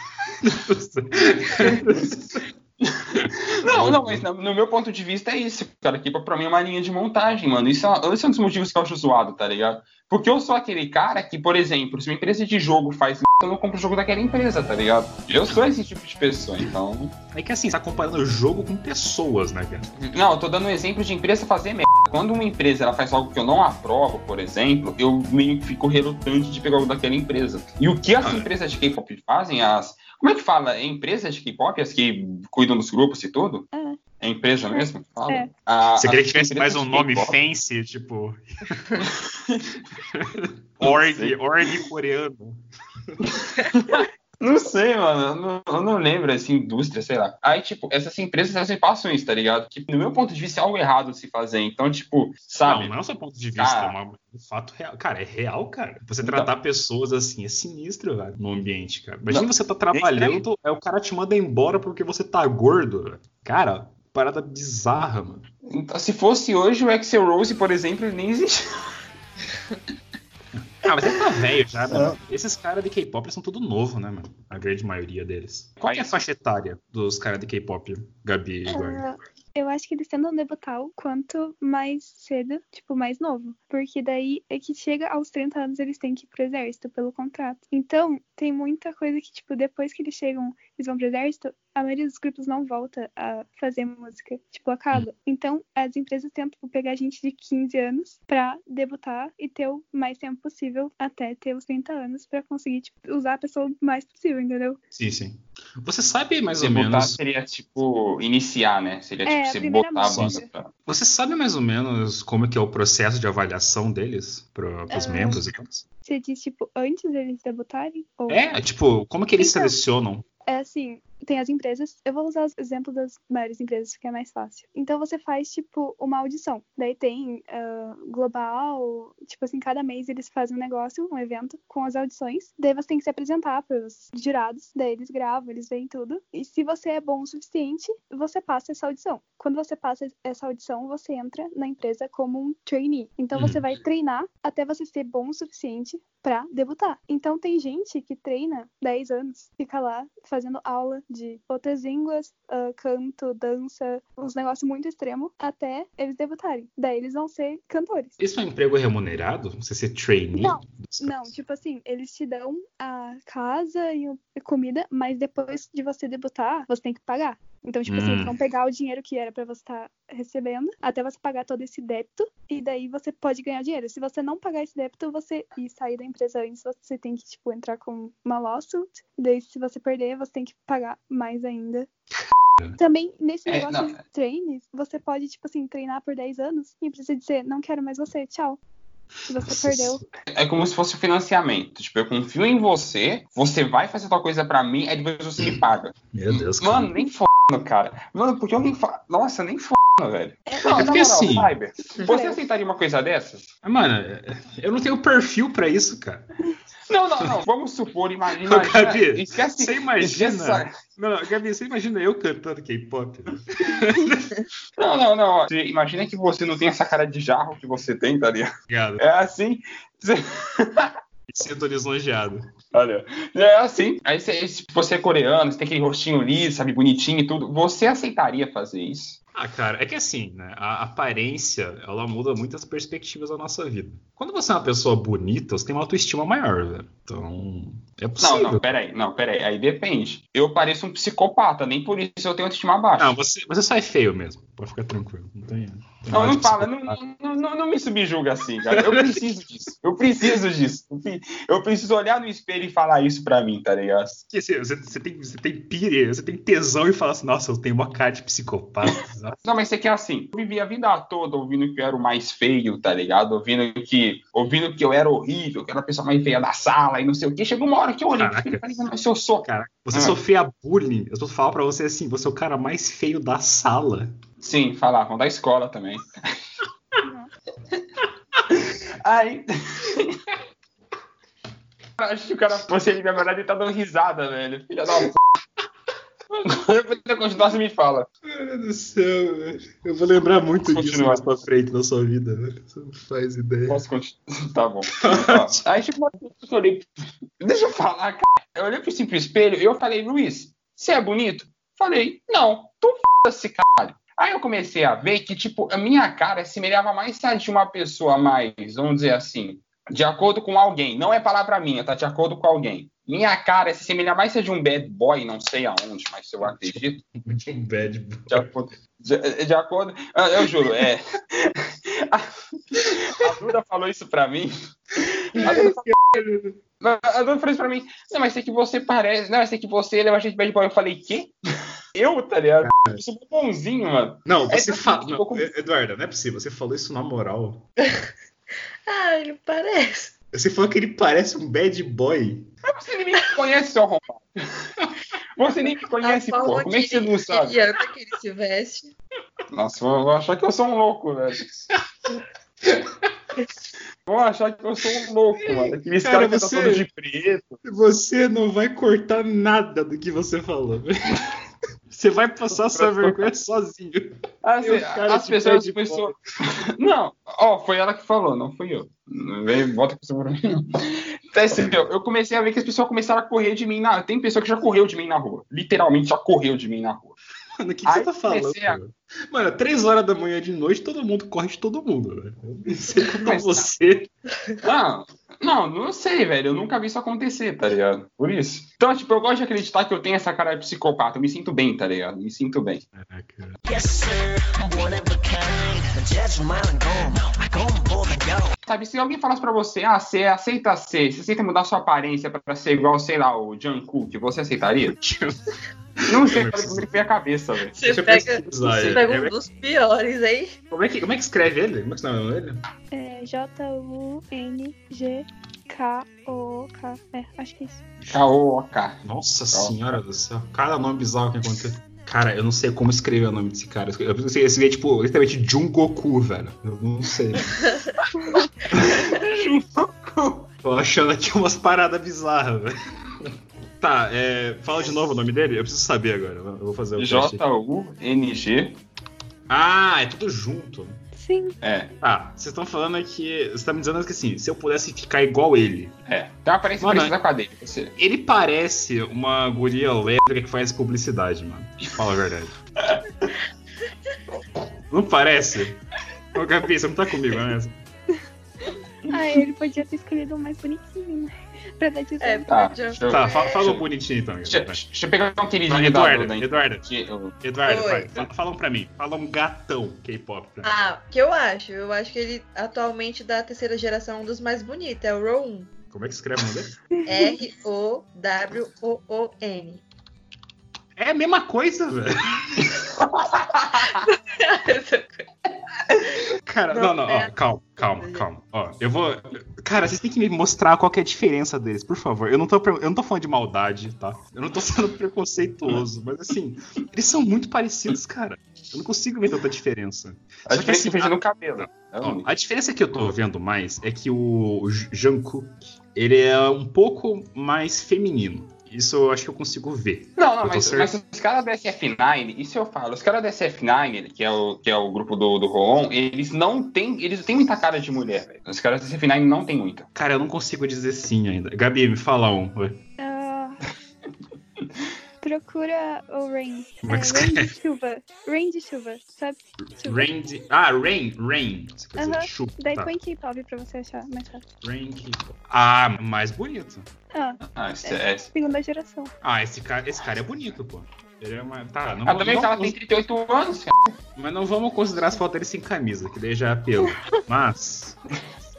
Não, não, mas no, meu ponto de vista é isso, cara. Que pra mim é uma linha de montagem, mano. Isso é, esse é um dos motivos que eu acho zoado, tá ligado? Porque eu sou aquele cara que, por exemplo, se uma empresa de jogo faz merda, eu não compro o jogo daquela empresa, tá ligado? Eu sou esse tipo de pessoa, então. É que assim, você tá comparando jogo com pessoas, né, cara? Não, eu tô dando um exemplo de empresa fazer merda. Quando uma empresa ela faz algo que eu não aprovo, por exemplo, eu meio que fico relutante de pegar algo daquela empresa. E o que as Ah, empresas de K-pop fazem, as. Como é que fala? É empresas de K-pop, as que cuidam dos grupos e tudo? É. É empresa mesmo? que Fala? É. A- Você queria que tivesse mais um nome fancy, tipo. Org, org coreano. Não sei, mano. Eu não, eu não lembro, assim, indústria, sei lá. Aí, tipo, essas empresas, elas passam isso, tá ligado? Que, no meu ponto de vista, é algo errado se fazer. Então, tipo, sabe? Não, não é o seu ponto de vista, Ah. é uma- um fato real. Cara, é real, cara. Você Então. tratar pessoas assim é sinistro, velho, no ambiente, cara. Imagina Não. você tá trabalhando, aí o cara te manda embora porque você tá gordo, velho. Cara, parada bizarra, mano. Então, se fosse hoje, o Axel Rose, por exemplo, ele nem existe. Ah, mas ele tá velho já, mano. Esses caras de K-pop são tudo novo, né, mano? A grande maioria deles. Qual que é a faixa etária dos caras de K-pop, Gabi e Eduardo? Eu acho que eles tentam debutar o quanto mais cedo, tipo, mais novo. Porque daí é que chega aos 30 anos eles têm que ir pro exército pelo contrato. Então, tem muita coisa que, tipo, depois que eles chegam, eles vão pro exército, a maioria dos grupos não volta a fazer música. Tipo, acaba. Então, as empresas tentam pegar gente de 15 anos pra debutar e ter o mais tempo possível até ter os 30 anos pra conseguir, tipo, usar a pessoa o mais possível, entendeu? Sim, sim. Você sabe mais ou Debutar menos. seria tipo iniciar, né? Seria É, tipo você botar a banda pra. Você sabe mais ou menos como é que é o processo de avaliação deles para os Ah. membros e tal? Você diz, tipo, antes deles debutarem? Ou... É, tipo, como é que eles Então. selecionam? É assim, tem as empresas. Eu vou usar os exemplos das maiores empresas, que é mais fácil. Então você faz, tipo, uma audição. Daí tem ah, global, tipo assim, cada mês eles fazem um negócio, um evento com as audições. Daí você tem que se apresentar pros jurados. Daí eles gravam, eles veem tudo. E se você é bom o suficiente, você passa essa audição. Quando você passa essa audição, você entra na empresa como um trainee. Então você Hum. vai treinar até você ser bom o suficiente pra debutar. Então tem gente que treina 10 anos, fica lá fazendo aula de outras línguas, ah, canto, dança, uns negócios muito extremos, até eles debutarem. Daí eles vão ser cantores. Isso é um emprego remunerado? Você ser trainee? Não, Não, tipo assim, eles te dão a casa e e comida, mas depois de você debutar, você tem que pagar. Então, tipo assim, Hum. eles vão pegar o dinheiro que era pra você estar recebendo, até você pagar todo esse débito, e daí você pode ganhar dinheiro. Se você não pagar esse débito, você e sair da empresa antes, você tem que, tipo, entrar com uma lawsuit. E daí, se você perder, você tem que pagar mais ainda. Também, nesse É, negócio não. de trainees, você pode, tipo assim, treinar por 10 anos e precisa dizer, não quero mais você, tchau. Se você perdeu. É como se fosse financiamento. Tipo, eu confio em você, você vai fazer tal coisa pra mim, aí depois você me paga. Meu Deus, cara. Mano, nem fodendo, cara. Mano, porque eu nem fa... Nossa, nem fodendo, velho. Não, É porque moral, assim- Cyber, você aceitaria uma coisa dessas? Mano, eu não tenho perfil pra isso, cara. Não, não, não. Vamos supor, imagina. Ô, Gabi, esquece, Você imagina. esquece- Não, não, Gabi, você imagina eu cantando K-pop? Não, não, não. Você imagina que você não tem essa cara de jarro que você tem, tá ligado? Obrigado. É assim. Você... Sinto lisonjeado. Olha, é assim. Aí você, se você é coreano, você tem aquele rostinho liso, sabe, bonitinho e tudo. Você aceitaria fazer isso? Ah, cara, é que assim, né? A aparência, ela muda muitas perspectivas da nossa vida. Quando você é uma pessoa bonita, você tem uma autoestima maior, velho. Então, é Não, possível. não, peraí, não, peraí. Aí depende. Eu pareço um psicopata, nem por isso eu tenho autoestima baixa. Não, você, você sai feio mesmo. Pode ficar tranquilo. Não tem. tem Não, nada não fala, não, não, não, não me subjuga assim, cara. Eu preciso disso. Eu preciso disso. Eu pre- Eu preciso olhar no espelho e falar isso pra mim, tá ligado? Assim, Você, você tem, você tem pire, você tem tesão e fala assim, nossa, eu tenho uma cara de psicopata. Não, mas você quer assim, eu vivi a vida toda ouvindo que eu era o mais feio, tá ligado? Ouvindo que, ouvindo que eu era horrível, que eu era a pessoa mais feia da sala e não sei o quê. Chegou uma hora que eu olhei Caraca. e falei, mas eu sou. Cara, você Ah. sofria bullying. Eu tô falando pra você assim, você é o cara mais feio da sala. Sim, falavam da escola também. Aí. Acho que o cara, você, na verdade, ele tá dando risada, velho. Filha da p. Depois você continuar, você me fala. Meu Deus do céu, velho. Eu vou lembrar muito disso Continua. mais pra frente na sua vida, velho. Você não faz ideia. Posso continuar? Tá bom. Ó, Aí, tipo, eu olhei. Deixa eu falar, cara. Eu olhei pro simples espelho e eu falei, Luiz, você é bonito? Falei, não, tu f***se, caralho. Aí eu comecei a ver que, tipo, a minha cara semelhava mais a de uma pessoa mais, vamos dizer assim, de acordo com alguém. Não é palavra minha, tá? De acordo com alguém. Minha cara se assemelha mais a de um bad boy, não sei aonde, mas eu acredito. Um bad boy. De acordo. De, de acordo. Ah, Eu juro, é. A, a Duda falou isso pra mim. A Duda, falou, a Duda falou isso pra mim. Não, mas é que você parece. Não, mas é que você leva a gente de bad boy. Eu falei, quê? Eu, tá ligado? Eu sou bonzinho, mano. Não, É, você assim, fala. Não, Eduardo, não é possível. Você falou isso na moral. Ah, ele parece. Você falou que ele parece um bad boy. Mas você nem me conhece, seu arrombado. Você nem me conhece, pô. Como é que você não sabe? Anda, que ele se veste. Nossa, vão vão achar que eu sou um louco, velho. Vão achar que eu sou um louco, mano. Aqueles Cara, caras que você- tá todo de preto. Você não vai cortar nada do que você falou. Você vai passar essa vergonha sozinho. As, cara, as de pessoas. Não, ó, foi ela que falou, não fui eu. Não vem, volta com mim, não. Então, assim, eu, eu comecei a ver que as pessoas começaram a correr de mim na. Tem pessoa que já correu de mim na rua. Literalmente já correu de mim na rua. Mano, o que, que você tá falando? a- Mano? Mano, três horas da manhã de noite, todo mundo corre de todo mundo, velho. Eu não sei como Mas- você. Não, Não, não sei, velho. Eu nunca vi isso acontecer, tá ligado? Por isso. Então, tipo, eu gosto de acreditar que eu tenho essa cara de psicopata. Eu me sinto bem, tá ligado? Me sinto bem. Caraca. Yes, sir, I'm one of a kind. Judge my mind gone. I and go. Sabe, se alguém falasse pra você, ah, você aceita ser, você aceita mudar sua aparência pra ser igual, sei lá, o Jungkook, você aceitaria? Não sei, Eu foi o que veio a cabeça, velho. Você pega, você é- pega é- um dos piores aí. Como é, que, como é que escreve ele? Como é que é o nome dele? É J-U-N-G-K-O-K. É, acho que é isso. K.O.O.K. Nossa senhora do céu. Cada nome bizarro que aconteceu. Cara, eu não sei como escrever o nome desse cara. Eu pensei esse é tipo, literalmente Jungoku, velho. Eu não sei. Tô achando aqui umas paradas bizarras, velho. Tá, é, fala de novo o nome dele? Eu preciso saber agora. Eu vou fazer o. J-U-N-G. Ah, é tudo junto. Sim, É, Tá, vocês estão falando que. Você tá me dizendo que assim, se eu pudesse ficar igual ele. é. Tem uma aparência Mano, parecida com a dele, você. Ele parece uma guria lésbica que faz publicidade, mano. Fala a verdade. Não parece? Ô, Gabi, você não tá comigo, né? Ah, ele podia ter escolhido o mais bonitinho, né? Pra dar de É. Tá, eu, Tá, fala, fala o bonitinho então. deixa, deixa eu pegar um queridinho da Eduardo, da Eduardo. Eduardo, Oi. vai, fala, fala um pra mim. Fala um gatão K-pop pra mim. Ah, o que eu acho? Eu acho que ele, atualmente, da terceira geração, um dos mais bonitos. É o Rowan. Como é que escreve o nome dele? R-O-W-O-O-N. É a mesma coisa, velho. Cara, não, Não, não, é- ó, calma, calma, calma. Ó, eu vou. Cara, vocês têm que me mostrar qual que é a diferença deles, por favor. Eu não tô, eu não tô falando de maldade, tá? Eu não tô sendo preconceituoso, mas assim, eles são muito parecidos, cara. Eu não consigo ver tanta diferença. A Só que diferença assim, é feita no cabelo. Ó, a diferença que eu tô vendo mais é que o Jungkook, ele é um pouco mais feminino. Isso eu acho que eu consigo ver. Não, não, mas, mas os caras da SF9, isso eu falo, os caras da SF9, que é o, que é o grupo do, do Roon, eles não têm. Eles têm muita cara de mulher, velho. Os caras da SF9 não tem muita. Cara, eu não consigo dizer sim ainda. Gabi, me fala um. vai. Procura o Rain. Como é que É, Rain de chuva. Rain de chuva, sabe? Chuva. Rain de... Ah, Rain, Rain. Você dizer Aham. chuva. Daí Tá. põe K-pop pra você achar mais fácil. Rain que... Ah, mais bonito. Ah, Ah, esse, é. segunda geração. Ah, esse cara, esse cara é bonito, pô. Ele é uma... Tá, não, Ah, também não, ela tem 38 anos, cara. Mas não vamos considerar as fotos dele sem camisa, que daí já é apelo. Mas,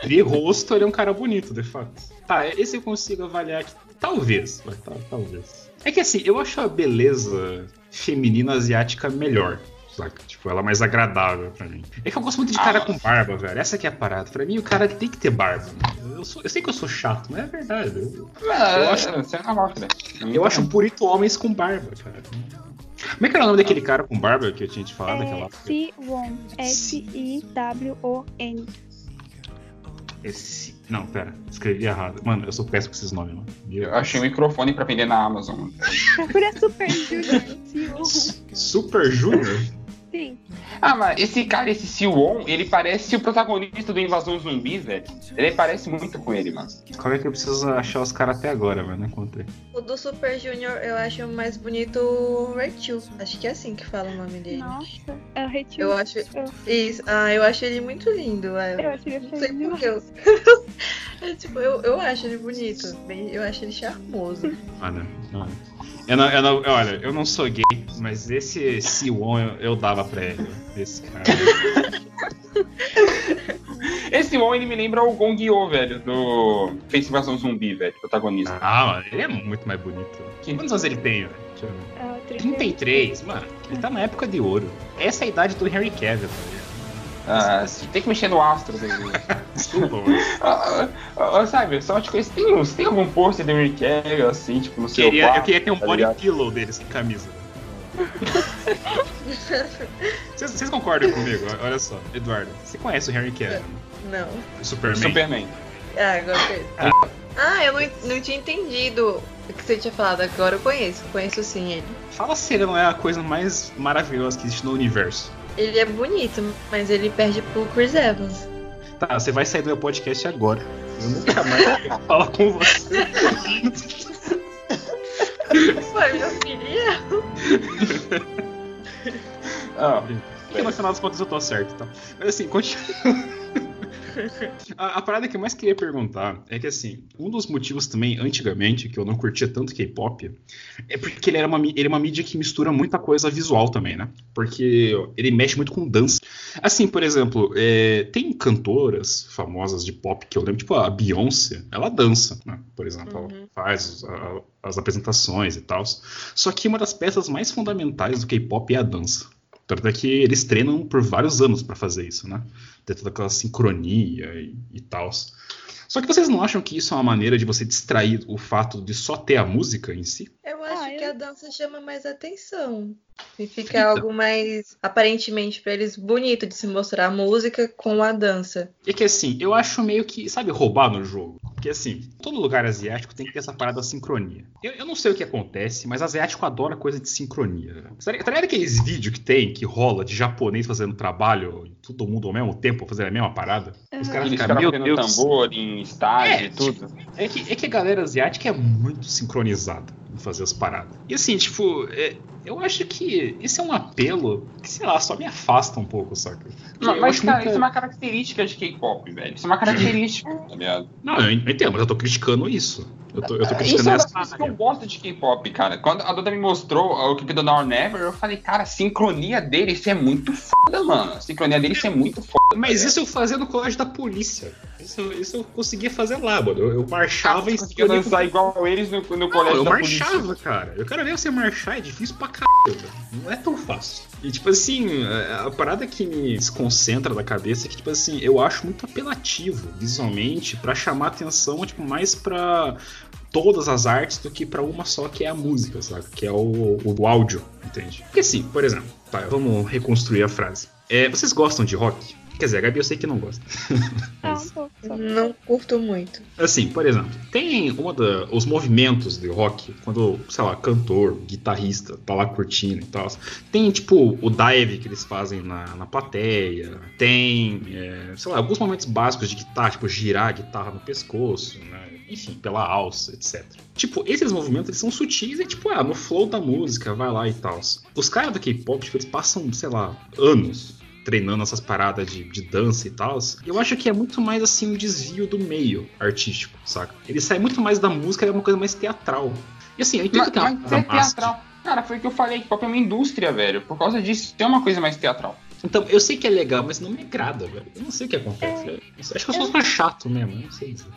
de rosto, ele é um cara bonito, de fato. Tá, esse eu consigo avaliar que talvez, vai, tá, talvez. É que assim, eu acho a beleza feminina asiática melhor. Saca? Tipo, ela é mais agradável pra mim. É que eu gosto muito de cara Ah. com barba, velho. Essa que é a parada. Pra mim, o cara tem que ter barba. Eu, sou- eu sei que eu sou chato, mas é verdade. Eu, Eu acho- Isso é normal, cara. eu acho bonito homens com barba, cara. Como é que era o nome daquele cara com barba que eu tinha te falado naquela É Si-Won. S-I-W-O-N. Esse. Não, pera, escrevi errado. Mano, eu sou péssimo com esses nomes, mano. Meu Eu achei um microfone pra vender na Amazon. Procura Super Junior. Super Junior? Sim. Ah, mas esse cara, esse Siwon, ele parece o protagonista do Invasão Zumbi, velho. Ele parece muito com ele, mano. Qual é que eu preciso achar os caras até agora, velho? Não encontrei. O do Super Junior eu acho mais bonito o Rachel. Acho que é assim que fala o nome dele. Nossa. É o Retio. Eu acho. Eu, Isso. Ah, eu acho ele muito lindo. é. eu acho ele Não sei feio por demais. que. Eu, é, tipo, eu, eu acho ele bonito. Bem, eu acho ele charmoso. Olha, olha. Eu não, eu não, olha, eu não sou gay, mas esse Siwon eu, eu dava pra ele. Esse cara. Esse Siwon, ele me lembra o Gong Yo, velho, do Face Invasão Zumbi, velho, protagonista. Ah, mano, ele é muito mais bonito. Quantos anos ele tem, velho? Deixa eu ver. Ah, o 33, mano. Ele tá na época de ouro. Essa é a idade do Harry Cavill, ligado? Ah, tem que mexer no astro dele. Desculpa, mano. Ah, ah, ah, sabe, só te conheço. Tem, uns- tem algum pôster do Rick Cavill, assim, tipo, no seu Queria, quarto? eu queria ter um tá body ligado? pillow dele sem camisa. Vocês, vocês concordam comigo? Olha só, Eduardo, você conhece o Harry Cavill, Não. o Superman? Superman. Ah, agora eu conheço. Ah, eu não, não tinha entendido o que você tinha falado. Agora eu conheço. Conheço sim ele. Fala se ele não é a coisa mais maravilhosa que existe no universo. Ele é bonito, mas ele perde pro Chris Evans. Tá, você vai sair do meu podcast agora. Eu nunca mais vou falar com você. Foi minha filha. Ah, Porque no final das contas eu tô certo, tá? Mas assim, continua. A, a parada que eu mais queria perguntar é que, assim, um dos motivos também, antigamente, que eu não curtia tanto K-pop, é porque ele era uma, ele é uma mídia que mistura muita coisa visual também, né? Porque ele mexe muito com dança. Assim, por exemplo, é, tem cantoras famosas de pop que eu lembro, tipo a Beyoncé, ela dança, né? Por exemplo, Uhum. ela faz a- as apresentações e tal. Só que uma das peças mais fundamentais do K-pop é a dança. Tanto é que eles treinam por vários anos pra fazer isso, né? Ter toda aquela sincronia e, e tal. Só que vocês não acham que isso é uma maneira de você distrair o fato de só ter a música em si? Eu acho Ah, que eu- a dança chama mais atenção. E fica Então. algo mais, aparentemente, pra eles bonito de se mostrar a música com a dança. É que assim, eu acho meio que, sabe, roubar no jogo. Porque assim, todo lugar asiático tem que ter essa parada da sincronia. Eu, eu não sei o que acontece, mas asiático adora coisa de sincronia. Tá ligado aqueles vídeos que tem, que rola de japonês fazendo trabalho, todo mundo ao mesmo tempo fazendo a mesma parada? Os caras ficam, caras meu Deus. tambor em estágio É, e tudo. É que, é que a galera asiática é muito sincronizada em fazer as paradas. E assim, tipo, é- eu acho que esse é um apelo que, sei lá, só me afasta um pouco, saca? Porque Mas, cara, muita- isso é uma característica de K-pop, velho. Isso é uma característica, tá ligado? Não, eu entendo, mas eu tô criticando isso. Eu tô, eu tô Isso criticando é uma que eu gosto de K-pop, cara. Quando a Duda me mostrou o clipe do Now or Never, eu falei, cara, a sincronia deles isso é muito foda, mano. A sincronia deles isso é muito foda. Mas tá isso eu fazia no colégio da polícia. Isso, isso eu conseguia fazer lá, mano. Eu, eu marchava em Você conseguia dançar igual eles no, no Não, colégio eu da marchava, polícia. cara. Eu quero ver você marchar, é difícil pra caralho. Não é tão fácil. E, tipo assim, a, a parada que me desconcentra da cabeça é que, tipo assim, eu acho muito apelativo visualmente pra chamar atenção, tipo, mais pra todas as artes do que pra uma só, que é a música, sabe? Que é o, o áudio, entende? Porque assim, por exemplo, tá, vamos reconstruir a frase. É, vocês gostam de rock? Quer dizer, a Gabi eu sei que não gosta. Ah, Mas-. Não curto muito. Assim, por exemplo, tem uma da, os movimentos de rock, quando, sei lá, cantor, guitarrista tá lá curtindo e tal. Tem, tipo, o dive que eles fazem na, na plateia. Tem, é, sei lá, alguns momentos básicos de guitarra, tipo, girar a guitarra no pescoço, né? Enfim, pela alça, etc. Tipo, esses movimentos, eles são sutis e, tipo, ah, no flow da música, vai lá e tal. Os caras do K-pop, tipo, eles passam, sei lá, anos treinando essas paradas de, de dança e tal, eu acho que é muito mais assim um desvio do meio artístico, saca? Ele sai muito mais da música, é uma coisa mais teatral. E assim, eu entendo Mas, que é uma mas é teatral. Cara, foi o que eu falei, K-pop é uma indústria, velho. Por causa disso, tem uma coisa mais teatral. Então, eu sei que é legal, mas não me agrada, velho. Eu não sei o que acontece. Eu acho que eu sou só chato mesmo, não sei dizer.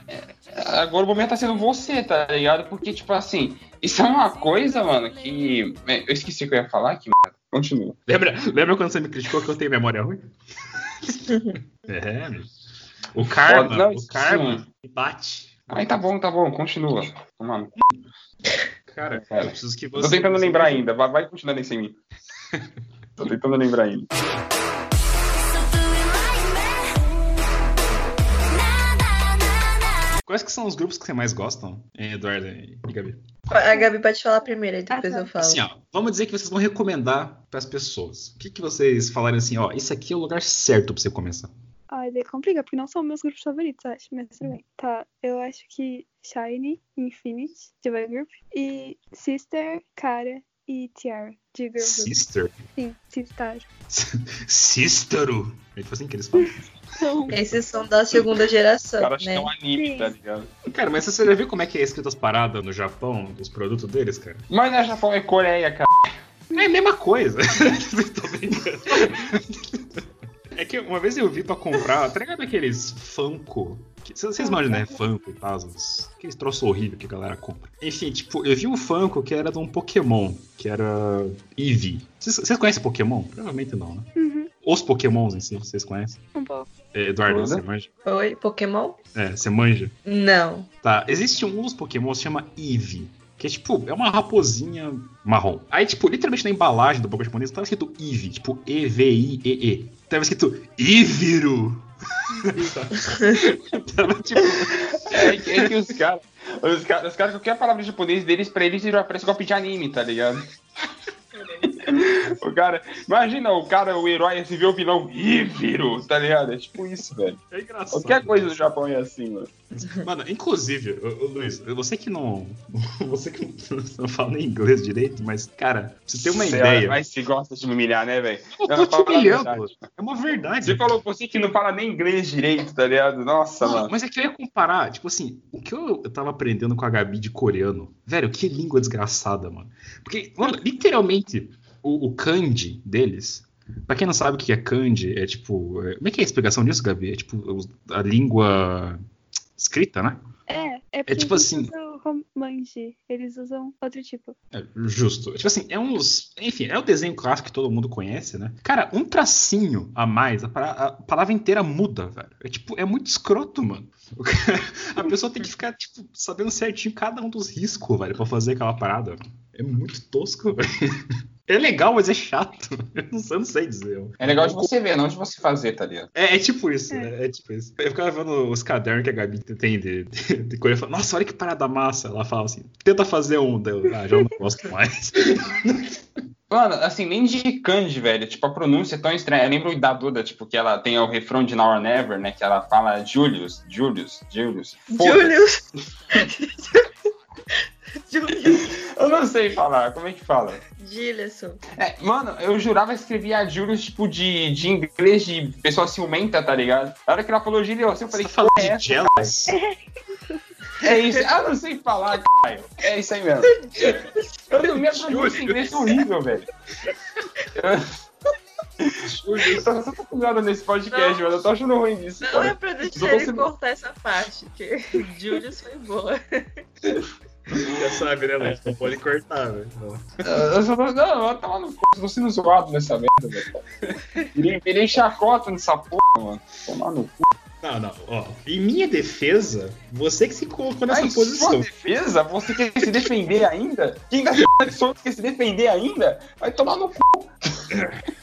Agora o momento tá sendo você, tá ligado? Porque, tipo assim, isso é uma coisa, mano, que. é, Eu esqueci o que eu ia falar aqui, mano. Continua. Lembra, lembra quando você me criticou que eu tenho memória ruim? é, meu. O karma, Não, o karma bate. Aí tá bom, tá bom, continua. Mano, Cara, Cara, eu preciso que tô você. tentando você- lembrar ainda, vai, vai continuando sem mim. Tô tentando lembrar ainda. Quais que são os grupos que você mais gostam, Eduardo e Gabi? A Gabi pode falar primeiro, aí depois Ah, tá. eu falo. Assim, ó, vamos dizer que vocês vão recomendar pras pessoas. O que, que vocês falarem assim, ó, esse aqui é o lugar certo pra você começar? Ai, daí complica, porque não são meus grupos favoritos, acho. Mas tudo bem. Tá, eu acho que Shiny, Infinite, Boy Group. E Sister, Cara e Tiara, de Girl Group. Sister? Sim, Sister. Sistero? É tipo assim que eles falam. Esses são da segunda geração, Os caras né? tão anime, Sim. tá ligado? Cara, mas você já viu como é que é escrito as paradas no Japão, dos produtos deles, cara? Mas na Japão é Coreia, cara. É a mesma coisa. Tô brincando. É que uma vez eu vi pra comprar, tá ligado aqueles Funko? Vocês manjam, né? Funko e tal, uns- aqueles troços horríveis que a galera compra. Enfim, tipo, eu vi um Funko que era de um Pokémon, que era Eevee. Vocês, conhecem Pokémon? Provavelmente não, né? uhum, Os Pokémons em si, vocês conhecem? um pouco. É, Eduardo, Toda. você manja? Oi, Pokémon? É, você manja? Não. Tá, existe um dos Pokémon que se chama Eevee. Que é tipo, é uma raposinha marrom. Aí, tipo, literalmente na embalagem do Pokémon japonês tava escrito Eevee, tipo E-V-I-E-E. Tava escrito Eeviro. Tava tipo. É, que- é que os caras. Os caras, os caras, qualquer palavra japonês deles, pra eles, parece golpe de anime, tá ligado? O cara, imagina o cara, o herói, se vê o vilão, Hífiro, tá ligado? É tipo isso, velho. É engraçado. Qualquer coisa do Japão é assim, mano. Mano, inclusive, Luiz, você que não. Você que não fala nem inglês direito, mas, cara, pra você ter uma Você ideia. Mas você gosta de me humilhar, né, velho? Eu Não, tô te humilhando. É uma verdade. Você falou você que não fala nem inglês direito, tá ligado? Nossa, mano. mas é que eu ia comparar, tipo assim, o que eu, eu tava aprendendo com a Gabi de coreano, velho, que língua desgraçada, mano. Porque, mano, literalmente, o, o kanji deles, pra quem não sabe o que é kanji, é tipo. é- como é que é a explicação disso, Gabi? É tipo a língua escrita, né? É, é porque tipo assim- usam romanji. Eles usam outro tipo. É, justo. Tipo assim, é uns. Enfim, é o desenho clássico que todo mundo conhece, né? Cara, um tracinho a mais, a, a palavra inteira muda, velho. É tipo, é muito escroto, mano. A pessoa tem que ficar, tipo, sabendo certinho cada um dos riscos, velho, pra fazer aquela parada. É muito tosco, velho. É legal, mas é chato. Eu não, eu não sei dizer. É legal de você ver, não de você fazer, tá ligado? É, é tipo isso, né? É tipo isso. Eu ficava vendo os cadernos que a Gabi tem de, de, de coisa. Eu falava, Nossa, olha que parada massa. Ela fala assim, tenta fazer um. Eu, ah, já não gosto mais. Mano, assim, nem de kanji, velho. Tipo, a pronúncia é tão estranha. Eu lembro da Duda, tipo, que ela tem o refrão de Now or Never, né? Que ela fala Julius, Julius, Julius. Julius. Julius. Eu não sei falar, como é que fala? Gilson. É, mano, eu jurava que escrevia Julius, tipo, de, de inglês de pessoa ciumenta, tá ligado? Na hora que ela falou Julius, eu Você falei, tá que é de essa? jealous? É isso. Ah, eu não sei falar, caralho. É isso aí mesmo. Eu não minha pronúncia em inglês é horrível, velho. Eu, eu tô só confusado nesse podcast, Não. mano. Eu tô achando ruim disso. Não cara. é pra deixar ele cortar essa parte, porque Julius foi boa. Já sabe, né, Leite? Não pode cortar, velho. Eu só. Não, eu tava no cu, tô sendo zoado nessa merda, velho. Virei, virei chacota nessa porra, mano. Tomar no cu. Não, não, ó. Em minha defesa, você que se colocou nessa posição. sua defesa, você quer se defender ainda? Quem da de solto quer se defender ainda? Vai tomar no cu.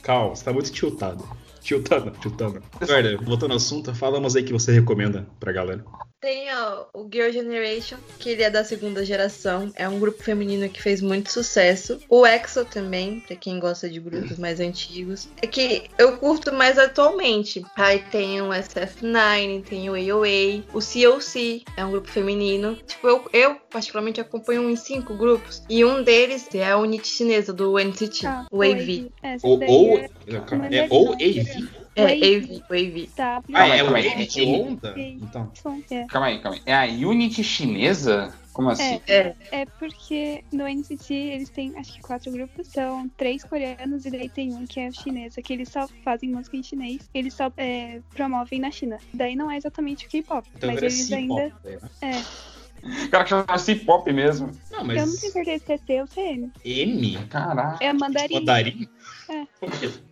Calma, você tá muito tiltado. Tiltando, tiltando. Guarda, voltando ao assunto, fala umas aí que você recomenda pra galera. Tem ó, o Girl Generation, que ele é da segunda geração. É um grupo feminino que fez muito sucesso. O EXO também, pra quem gosta de grupos mais antigos. É que eu curto mais atualmente. Aí tem o SF9, tem o AOA. O COC é um grupo feminino. Tipo, eu, eu particularmente acompanho uns cinco grupos. E um deles é a unidade chinesa do NCT, Ah, o AV. Essa Ou, ou, é- é, ou AV. É, Wave. AV, o AV. Tá, Ah, é o Calma aí, AV de onda? Então. é. Calma aí, calma aí. É a Unity chinesa? Como assim? É, É porque no NCT eles têm acho que quatro grupos, são três coreanos e daí tem um que é o chinês, que eles só fazem música em chinês, eles só é, promovem na China. Daí não é exatamente o K-pop, Então mas eles ainda. né? É, O cara que chama C-pop mesmo. Não, eu não mas tenho certeza se é C ou se é M. M? Caraca. É a mandarim. Mandarim? É.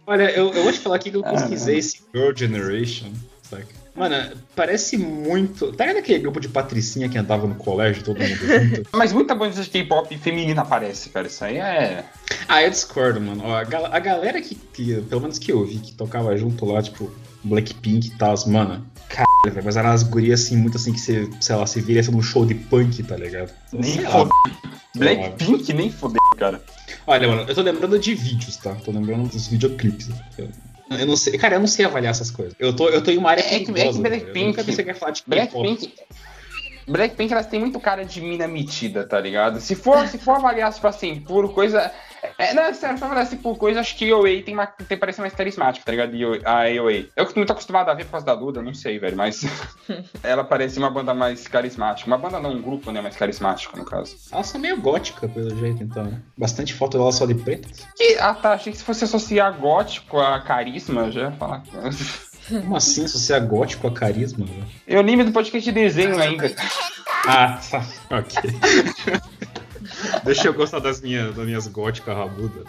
Olha, eu, eu vou te falar aqui que eu Ah, pesquisei esse Girl Generation, saca? Mano, parece muito. Tá vendo aquele grupo de patricinha que andava no colégio, todo mundo junto? Mas muita banda de K-pop feminina aparece, cara. Isso aí é. ah, eu discordo, mano. Ó, a, gal- a galera que, que, pelo menos que eu vi, que tocava junto lá, tipo, Blackpink e tal, mano. Mas eram as gurias assim, muito assim que você, sei lá, se vira num show de punk, tá ligado? Nem foder. Blackpink nem foder, cara. Olha, mano, eu tô lembrando de vídeos, tá? Tô lembrando dos videoclipes. Eu, não sei, cara, eu não sei avaliar essas coisas. Eu tô, eu tô em uma área É é perigosa, velho. Blackpink- Eu nunca pensei que ia falar de. Blackpink. Blackpink, elas têm muito cara de mina metida, tá ligado? Se for, se for avaliar, tipo assim, por coisa. É, não, é sério, se for avaliar assim, por coisa, acho que a OA tem, uma, tem parece mais carismática, tá ligado? O- A AOA. Eu que tô muito acostumado a ver por causa da Duda, não sei, velho, mas. ela parece uma banda mais carismática. Uma banda não, um grupo, né? Mais carismático, no caso. Elas são meio gótica, pelo jeito, então. né? Bastante foto dela só de preto. Que, ah, tá. Achei que se fosse associar gótico a carisma, já ia falar. Como assim, associar gótico a carisma? velho? Eu lembro do podcast de desenho ainda. Ah, tá. Ok. Deixa eu gostar das minhas, das minhas góticas rabudas.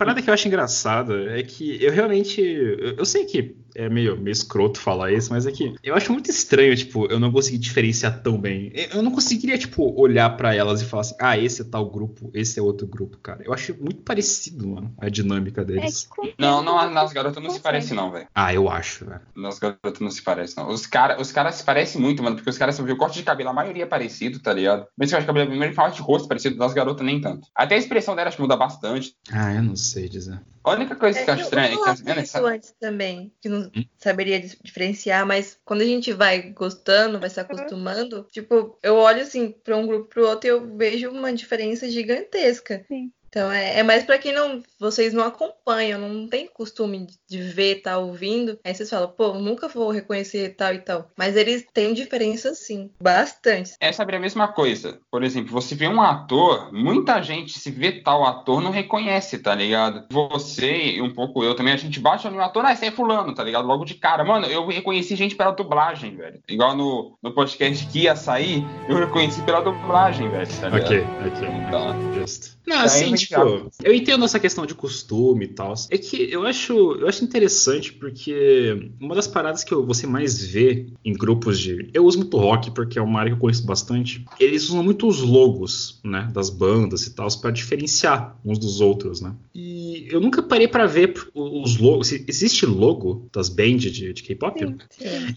Parada que eu acho engraçada é que eu realmente. Eu, eu sei que é meio, meio escroto falar isso, mas é que eu acho muito estranho, tipo, eu não consegui diferenciar tão bem. Eu eu não conseguiria, tipo, olhar pra elas e falar assim, ah, esse é tal grupo, esse é outro grupo, cara. Eu acho muito parecido, mano, a dinâmica É deles. o Não, não, nas garotas não se parece, não, velho. Ah, eu acho, velho. Nas garotas não se parece, não. Os caras os cara se parecem muito, mano, porque os caras, vê o corte de cabelo, a maioria é parecido, tá ligado? Mas você acha que o cabelo primeiro forma de rosto parecido, das garotas nem tanto. Até a expressão delas muda bastante. Ah, eu não sei dizer. A única coisa que eu acho eu estranha é que meninas. isso antes também, que não Hum? saberia diferenciar, mas quando a gente vai gostando, vai se acostumando, tipo, eu olho assim pra um grupo pro outro e eu vejo uma diferença gigantesca. Sim. Então é, é mais pra quem não, vocês não acompanham, não tem costume de- ver, tá ouvindo. Aí vocês falam, pô, nunca vou reconhecer tal e tal. Mas eles têm diferença sim, bastante. É saber a mesma coisa. Por exemplo, você vê um ator, muita gente, se vê tal ator, não reconhece, tá ligado? Você e um pouco eu também, a gente bate no ator, ah, esse é fulano, tá ligado? Logo de cara. Mano, eu reconheci gente pela dublagem, velho. Igual no, no podcast que ia sair, eu reconheci pela dublagem, velho, tá ligado? Ok, ok. Então, Justo. Não, assim, tipo, eu entendo essa questão de costume e tal. É que eu acho, eu acho interessante porque uma das paradas que eu- você mais vê em grupos de. Eu uso muito rock porque é uma área que eu conheço bastante. Eles usam muito os logos, né, das bandas e tal, pra diferenciar uns dos outros, né? E eu nunca parei pra ver os logos. Existe logo das bands de, de K-pop?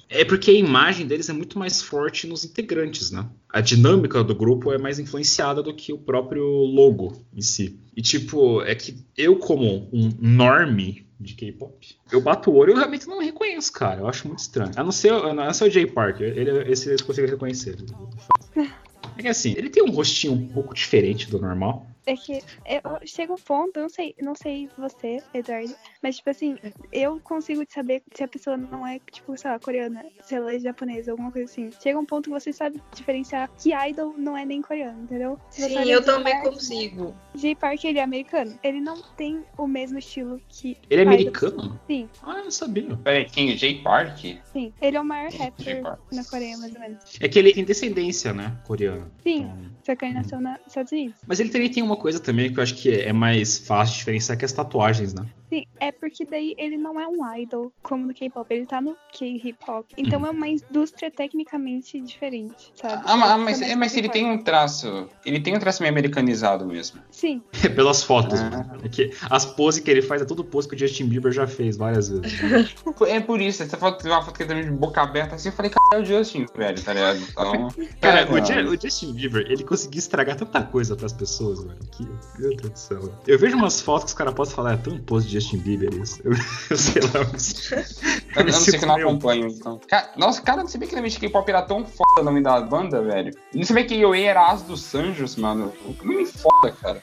É porque a imagem deles é muito mais forte nos integrantes, né? A dinâmica do grupo é mais influenciada do que o próprio logo em si. E tipo, é que eu como um norme de K-pop, eu bato o olho e eu realmente não reconheço, cara. Eu acho muito estranho. A não ser, a não ser o Jay Parker, ele, esse eu consigo reconhecer. É que assim, ele tem um rostinho um pouco diferente do normal. É que eu, chega um ponto, não sei, não sei você, Eduardo, mas tipo assim, eu consigo saber se a pessoa não é, tipo, sei lá, coreana, se ela é japonesa, alguma coisa assim. Chega um ponto que você sabe diferenciar que idol não é nem coreano, entendeu? Você Sim, eu também Park- consigo. Jay Park, ele é americano. Ele não tem o mesmo estilo que. Ele é idol. americano? Sim, Ah, eu não sabia. peraí, quem? Jay Park? sim. Ele é o maior rapper na Coreia, mais ou menos. É que ele tem descendência, né? Coreana. Sim, Então- só que ele nasceu nos Estados Unidos. Mas ele também tem uma coisa também que eu acho que é mais fácil de diferenciar, que é as tatuagens, né? Sim, é porque daí ele não é um idol como no K-pop, ele tá no K-hip-hop. Então Uhum. é uma indústria tecnicamente diferente, sabe? Ah, ma- mas, Também é, mas ele tem um traço. Ele tem um traço meio americanizado mesmo. Sim, Pelas fotos. Ah. né? É que as poses que ele faz é tudo pose que o Justin Bieber já fez várias vezes. É por isso, essa foto uma foto que ele tá de boca aberta assim, eu falei, cara, é o Justin, velho, tá ligado? Então. Cara, é, o. Ju- o Justin Bieber, ele conseguiu estragar tanta coisa pras pessoas, velho. Que, meu Deus do céu. Eu vejo umas fotos que os caras podem falar, é tão pose de Justin Bieber isso. Eu, eu sei lá. mas- Eu, eu não sei que eu não Meu. acompanho, então. Ca- nossa, cara, não sabia que realmente K-pop era tão foda o nome da banda, velho. Não sabia que Yoei era As dos Sanjos, mano. Nome foda, cara.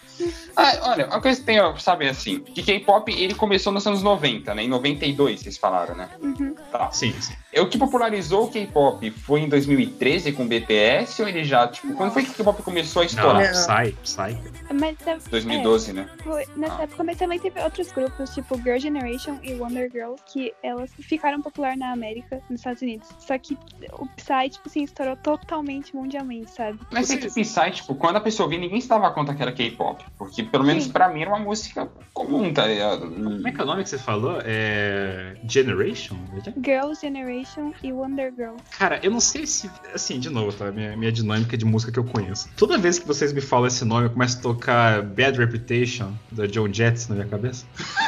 Ah, olha, uma coisa que tem pra saber assim, que K-pop ele começou nos anos 90, né? Em 92, vocês falaram, né? uhum. Tá. Sim, sim. É, O que popularizou o K-pop foi em 2013 com o BTS ou ele já, tipo, quando foi que o K-pop começou a estourar? Não. sai, sai. mas é, 2012, né? foi- nessa Ah. época, mas também teve outros grupos, tipo Girl Generation e Wonder Girls, que elas ficaram popular na América, nos Estados Unidos. Só que o Psy, tipo assim, estourou totalmente mundialmente, sabe? Mas é que Psy, tipo, quando a pessoa ouvia, ninguém se dava conta que era K-pop. Porque, pelo menos Sim. pra mim, era uma música comum, tá ligado? Como é que é o nome que você falou? É. Generation? Girls Generation e Wonder Girl. Cara, eu não sei se. Assim, de novo, tá? Minha, minha dinâmica de música que eu conheço. Toda vez que vocês me falam esse nome, eu começo a tocar Bad Reputation, da John Jett na minha cabeça.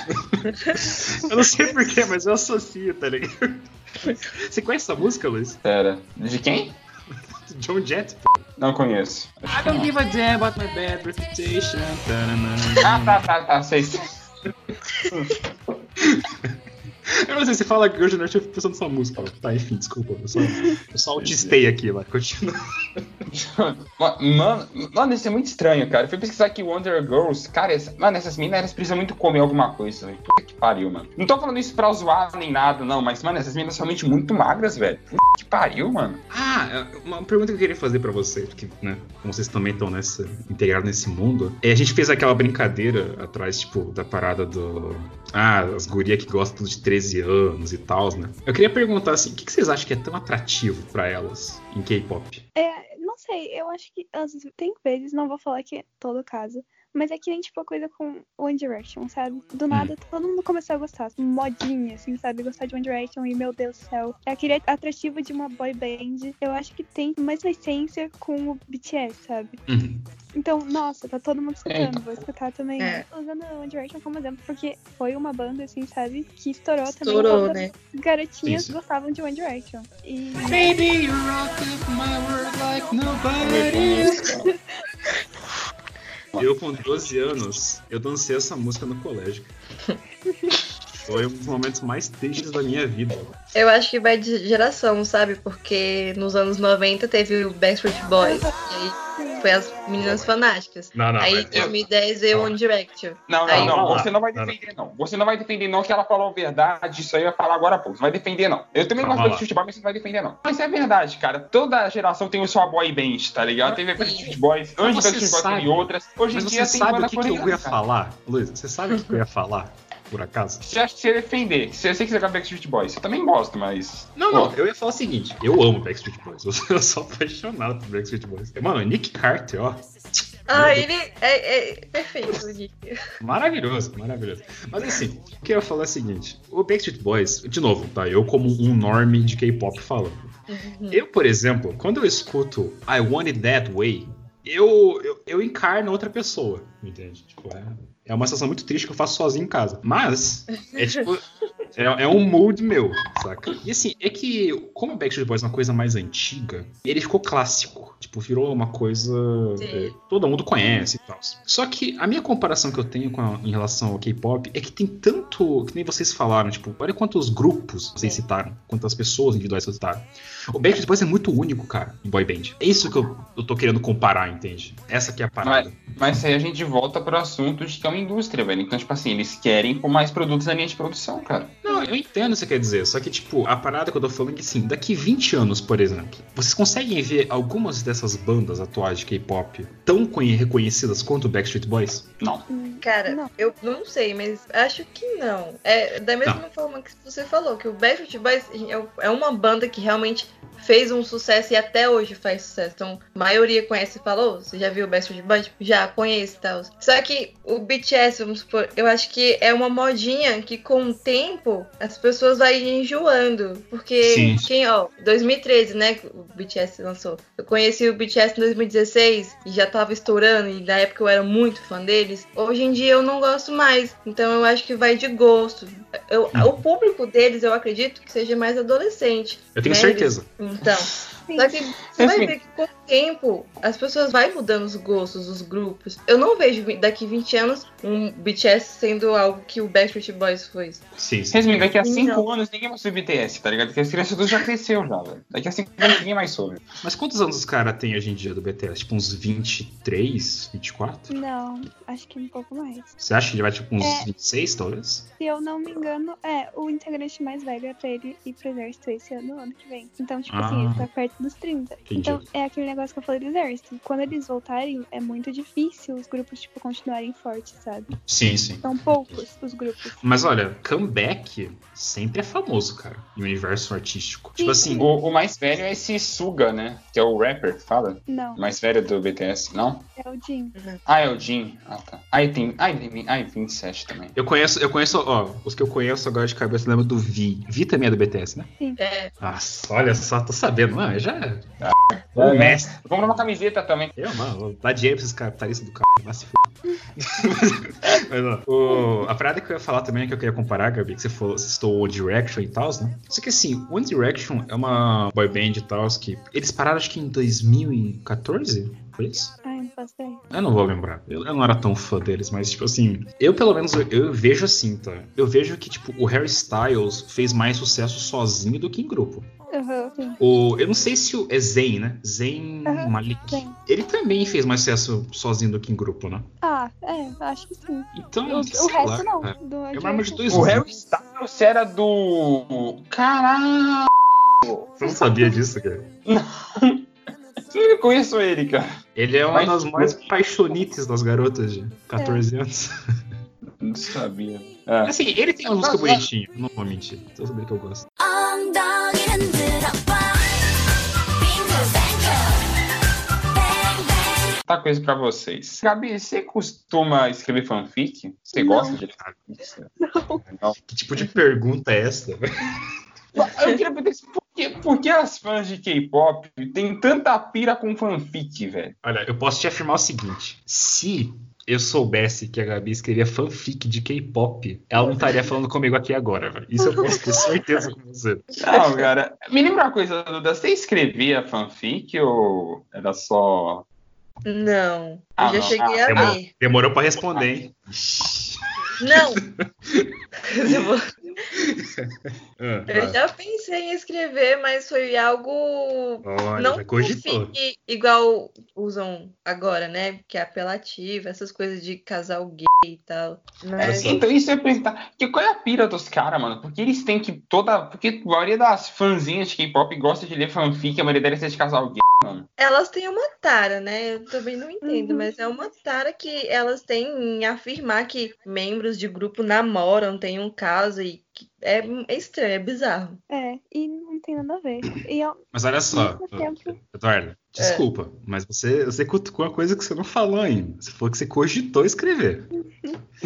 eu não sei porquê, mas eu associo, tá ligado? Você conhece essa música, Luiz? Pera. De quem? John Jett? Não conheço. I don't give a damn about my bad reputation. Ah, tá, tá, tá. Sei. Eu não sei, você fala Girl Generation, eu fico pensando nessa música. Tá, enfim, desculpa. Eu só, eu só autistei aqui, vai, continua. Mano, mano, isso é muito estranho, cara. Eu fui pesquisar aqui Wonder Girls. Cara, essa- mano, essas meninas elas precisam muito comer alguma coisa, velho. Puta que pariu, mano. Não tô falando isso pra zoar nem nada, não. Mas, mano, essas meninas são realmente muito magras, velho. Puta que pariu, mano. Ah, uma pergunta que eu queria fazer pra vocês, porque, né, como vocês também estão nessa, integrados nesse mundo, é, a gente fez aquela brincadeira atrás, tipo, da parada do. Ah, as gurias que gostam de 13 anos e tal, né? Eu queria perguntar assim, o que, vocês acham que é tão atrativo pra elas em K-pop? É, não sei, eu acho que tem vezes, não vou falar que é todo caso, Mas é que nem tipo a coisa com One Direction, sabe? Do nada todo mundo começou a gostar. Modinha, assim, sabe? Gostar de One Direction e meu Deus do céu. É aquele atrativo de uma boy band. Eu acho que tem mais essência com o BTS, sabe? Uhum. Então, nossa, tá todo mundo escutando. então. Vou escutar também. É. Usando One Direction como exemplo, porque foi uma banda, assim, sabe? Que estourou, também. Estourou, Todas né? as garotinhas sim. gostavam de One Direction. E Baby, you rock my world like nobody. Eu, com 12 anos, eu dancei essa música no colégio. Foi um dos momentos mais tristes da minha vida. Eu acho que vai de geração, sabe? Porque nos anos 90 teve o Backstreet Boys. E aí foi as meninas fanáticas. Não, não. aí em 2010 veio One Direction. Não, Aí- não, não. Vamos lá. Você não vai Não, não. defender, não. Você não vai defender, não, que ela falou a verdade. Isso aí eu ia falar agora há pouco. Você vai defender, não. Eu também Calma gosto de futebol, mas você não vai defender, não. Mas é verdade, cara. Toda geração tem o sua boy band, tá ligado? Teve Backstreet Boys. Antes Backstreet Boys teve outras. Hoje Mas em você dia tem sabe o que, que eu ia falar? Luiz, você sabe o que eu ia falar, por acaso? Você acha que você ia defender? Se eu sei que você gosta Backstreet Boys. Eu também gosto, mas. Não, Pô, não, eu ia falar o seguinte: eu amo Backstreet Boys. Eu sou apaixonado por Backstreet Boys. Mano, Nick Carter, ó. Ah, ele é, é perfeito, Nick. Maravilhoso, maravilhoso. Mas assim, o que eu ia falar é o seguinte: o Backstreet Boys, de novo, tá? Eu, como um norme de K-pop falando. Eu, por exemplo, quando eu escuto I Want It That Way, eu, eu, eu encarno outra pessoa, entende? Tipo, é, é uma sensação muito triste que eu faço sozinho em casa. Mas, é tipo. É, é um mood meu, saca? E assim, é que, como o Backstreet Boys é uma coisa mais antiga, ele ficou clássico. Tipo, virou uma coisa. É, todo mundo conhece e tal. Só que a minha comparação que eu tenho com a- em relação ao K-pop é que tem tanto. Que nem vocês falaram, tipo, olha quantos grupos vocês citaram, quantas pessoas individuais vocês citaram. O Backstreet Boys é muito único, cara, em boy band. É isso que eu, eu tô querendo comparar, entende? Essa que é a parada. Mas aí a gente volta pro assunto de que é uma indústria, velho. Então, tipo assim, eles querem pôr mais produtos na linha de produção, cara. Não, eu entendo o que você quer dizer. Só que, tipo, a parada que eu tô falando é que, assim, daqui 20 anos, por exemplo, vocês conseguem ver algumas dessas bandas atuais de K-pop tão conhe- reconhecidas quanto o Backstreet Boys? Não. Cara, Não. eu não sei, mas acho que não. É da mesma forma que você falou, que o Backstreet Boys é uma banda que realmente fez um sucesso e até hoje faz sucesso. Então, a maioria conhece e falou, você já viu o Backstreet Boys? Tipo, já conhece e tal. Só que o BTS, vamos supor, eu acho que é uma modinha que com o tempo as pessoas vão enjoando. Porque Sim. quem, ó, 2013, né, o BTS lançou. Eu conheci o BTS em 2016 e já tava estourando e na época eu era muito fã deles. Hoje em dia eu não gosto mais. Então eu acho que vai de gosto. Eu- Hum. O público deles eu acredito que seja mais adolescente. Eu tenho né? certeza. Então, só que você vai Enfim. ver que tempo as pessoas vão mudando os gostos, os grupos. Eu não vejo daqui 20 anos um BTS sendo algo que o Backstreet Boys foi. Sim, sim. Resumindo, daqui a Não. 5 anos ninguém vai subir BTS, tá ligado? Porque as crianças tudo já cresceu já, velho. Daqui a 5 anos ninguém mais soube. Mas quantos anos os caras têm hoje em dia do BTS? Tipo, uns 23, 24? Não, acho que um pouco mais. Você acha que ele vai, tipo, uns É. 26, talvez? Se eu não me engano, é, o integrante mais velho é pra ele ir pro exército esse ano, ano que vem. Então, tipo assim, Ah. ele tá perto dos 30. Entendi. Então, é aquele negócio que eu falei do exército. Quando eles voltarem, é muito difícil os grupos, tipo, continuarem fortes, sabe? Sim, sim. São poucos os grupos. Mas olha, comeback sempre é famoso, cara, em universo artístico. Tipo assim, O, o mais velho é esse Suga, né? Que é o rapper que fala. Não, O mais velho do BTS, não? é o Jin. Ah, é o Jin. Ah, tá. Ah, e tem. Ah, e tem. Ah, e 27 também. eu conheço, eu conheço, ó, os que eu conheço agora de cabeça, lembro do Vi. Vi também é do BTS, né? É, Nossa, olha só, tô sabendo. Não, já é. É, o mestre. Vamos comprar uma camiseta também. Eu, mano, vou dar dinheiro pra esses capitalistas do carro. Vai se fuder. Mas, ó, o- a parada que eu ia falar também, que eu queria comparar, Gabi, que você falou, você citou o One Direction e tal, né? Só que assim, One Direction é uma boy band e tal, que eles pararam acho que em 2014, foi isso? Eu não vou lembrar. Eu, eu não era tão fã deles, mas, tipo assim, eu pelo menos eu, eu vejo assim, tá? Eu vejo que, tipo, o Harry Styles fez mais sucesso sozinho do que em grupo. Sim. O, eu não sei se o. É Zayn, né? Zayn Aham, Malik. Zayn. Ele também fez mais sucesso sozinho do que em grupo, né? Ah, é, acho que sim. Então, O, o resto lá, não. Do É uma arma de dois O. Harry Styles era do. Caralho! Você não sabia disso, cara? Eu conheço ele, cara. Ele é uma Mas- das mais paixonites das garotas de 14 anos. Não sabia. É. Assim, ele tem uma música bonitinha, não vou mentir. Você sabe que eu gosto. 엉 perguntar uma coisa pra vocês. Gabi, você costuma escrever fanfic? Você Não. gosta de fanfic? Não. Que tipo de pergunta é essa? Eu queria perguntar isso, por que, por que as fãs de K-pop têm tanta pira com fanfic, velho? Olha, eu posso te afirmar o seguinte: se eu soubesse que a Gabi escrevia fanfic de K-pop, ela não estaria falando comigo aqui agora, velho. Isso eu posso ter certeza com você. Não, cara. Me lembra uma coisa, Duda. Você escrevia fanfic ou era só. Não, eu Ah, já não. cheguei Ah, a Demorou, ver. demorou pra responder, hein? Não! Eu vou- Ah, Eu ah. já pensei em escrever, mas foi algo Olha, não fanfic igual usam agora, né? Que é apelativo, essas coisas de casal gay e tal. Mas só. Então, isso ia perguntar. Que, qual é a pira dos caras, mano? Porque eles têm que toda. Porque a maioria das fãzinhas de K-pop gosta de ler fanfic, a maioria delas é de casal gay, elas têm uma tara, né? Eu também não entendo, Uhum. mas é uma tara que elas têm em afirmar que membros de grupo namoram, têm um caso e que é, é estranho, é bizarro. É, e não tem nada a ver. E ao Mas olha só, tempo. Eduardo, desculpa, mas você, você cutucou uma coisa que você não falou ainda. Você falou que você cogitou escrever.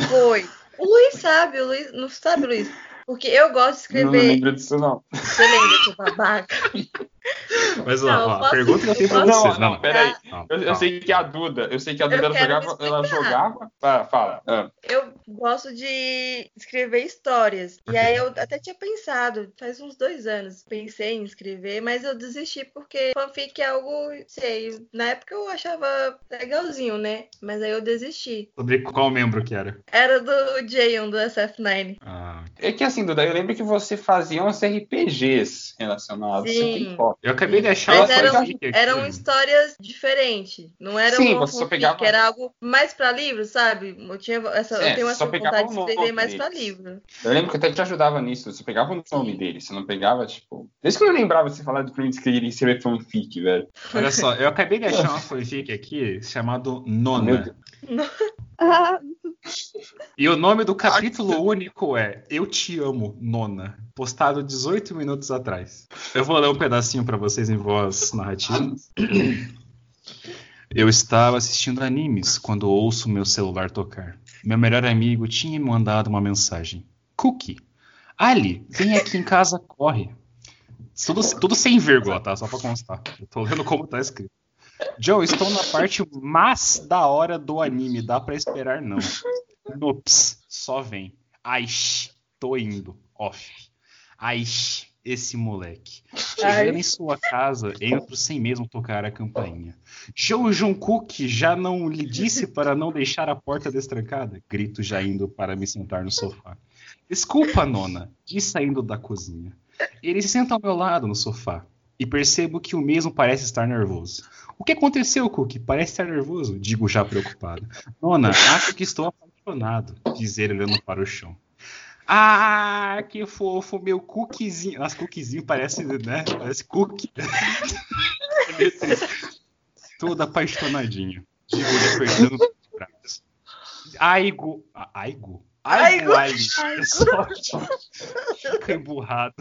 Foi. O Luiz sabe, o Luiz. Não sabe, Luiz? Porque eu gosto de Não escrever. lembro disso, não. Você lembra, seu babaca? Mas ó, Não, ó, a posso- pergunta que eu tenho pra Não, você. não, peraí. não, Eu, eu sei que a Duda, eu sei que a Duda ela jogava, ela jogava. Fala, fala. Ah. Eu gosto de escrever histórias. E aí eu até tinha pensado, faz uns dois anos, pensei em escrever, mas eu desisti porque fanfic é algo, sei, na época eu achava legalzinho, né? Mas aí eu desisti. Sobre qual membro que era? Era do Jayon, do SF9. Ah, É que assim, Duda, eu lembro que você fazia uns RPGs relacionados Sim. a K-pop. eu acabei de achar Mas uma eram, eram histórias diferentes. Não era Sim, uma você só pegava- era algo mais pra livro, sabe? Eu, tinha essa, É, eu tenho essa vontade de escrever nome mais pra deles. livro. Eu lembro que eu até te ajudava nisso. Você pegava o nome dele, você não pegava, tipo. Desde que eu não lembrava de você falar de pra mim que queria escrever fanfic, velho. Olha só, eu acabei de achar uma fanfic aqui chamado Nona. Ah, E o nome do capítulo único é Eu Te Amo, Nona. Postado 18 minutos atrás. Eu vou ler um pedacinho pra vocês em voz narrativa. Eu estava assistindo animes quando ouço meu celular tocar. Meu melhor amigo tinha me mandado uma mensagem. Cookie, Ali, vem aqui em casa, corre. Tudo, tudo sem vírgula, tá? Só pra constar. Eu tô lendo como tá escrito. Joe, estou na parte mais da hora do anime. Dá pra esperar, não. Nops, só vem. Aish, tô indo. Off. Aish, esse moleque. Chegando Ai. em sua casa, entro sem mesmo tocar a campainha. Joe Jungkook já não lhe disse para não deixar a porta destrancada? Grito já indo para me sentar no sofá. Desculpa, nona, disse saindo da cozinha. Ele se senta ao meu lado no sofá e percebo que o mesmo parece estar nervoso. O que aconteceu, Cook? Parece estar nervoso, digo já preocupado. Nona, acho que estou apaixonado, diz ele olhando para o chão. Ah, que fofo, meu cookiezinho. Nossa, cookiezinho parece, né? Parece cookie. Todo apaixonadinho. Digo-lhe apertando os braços. Aigo. Aigo? Aigo, Aigo. É sorte. Fica emburrado.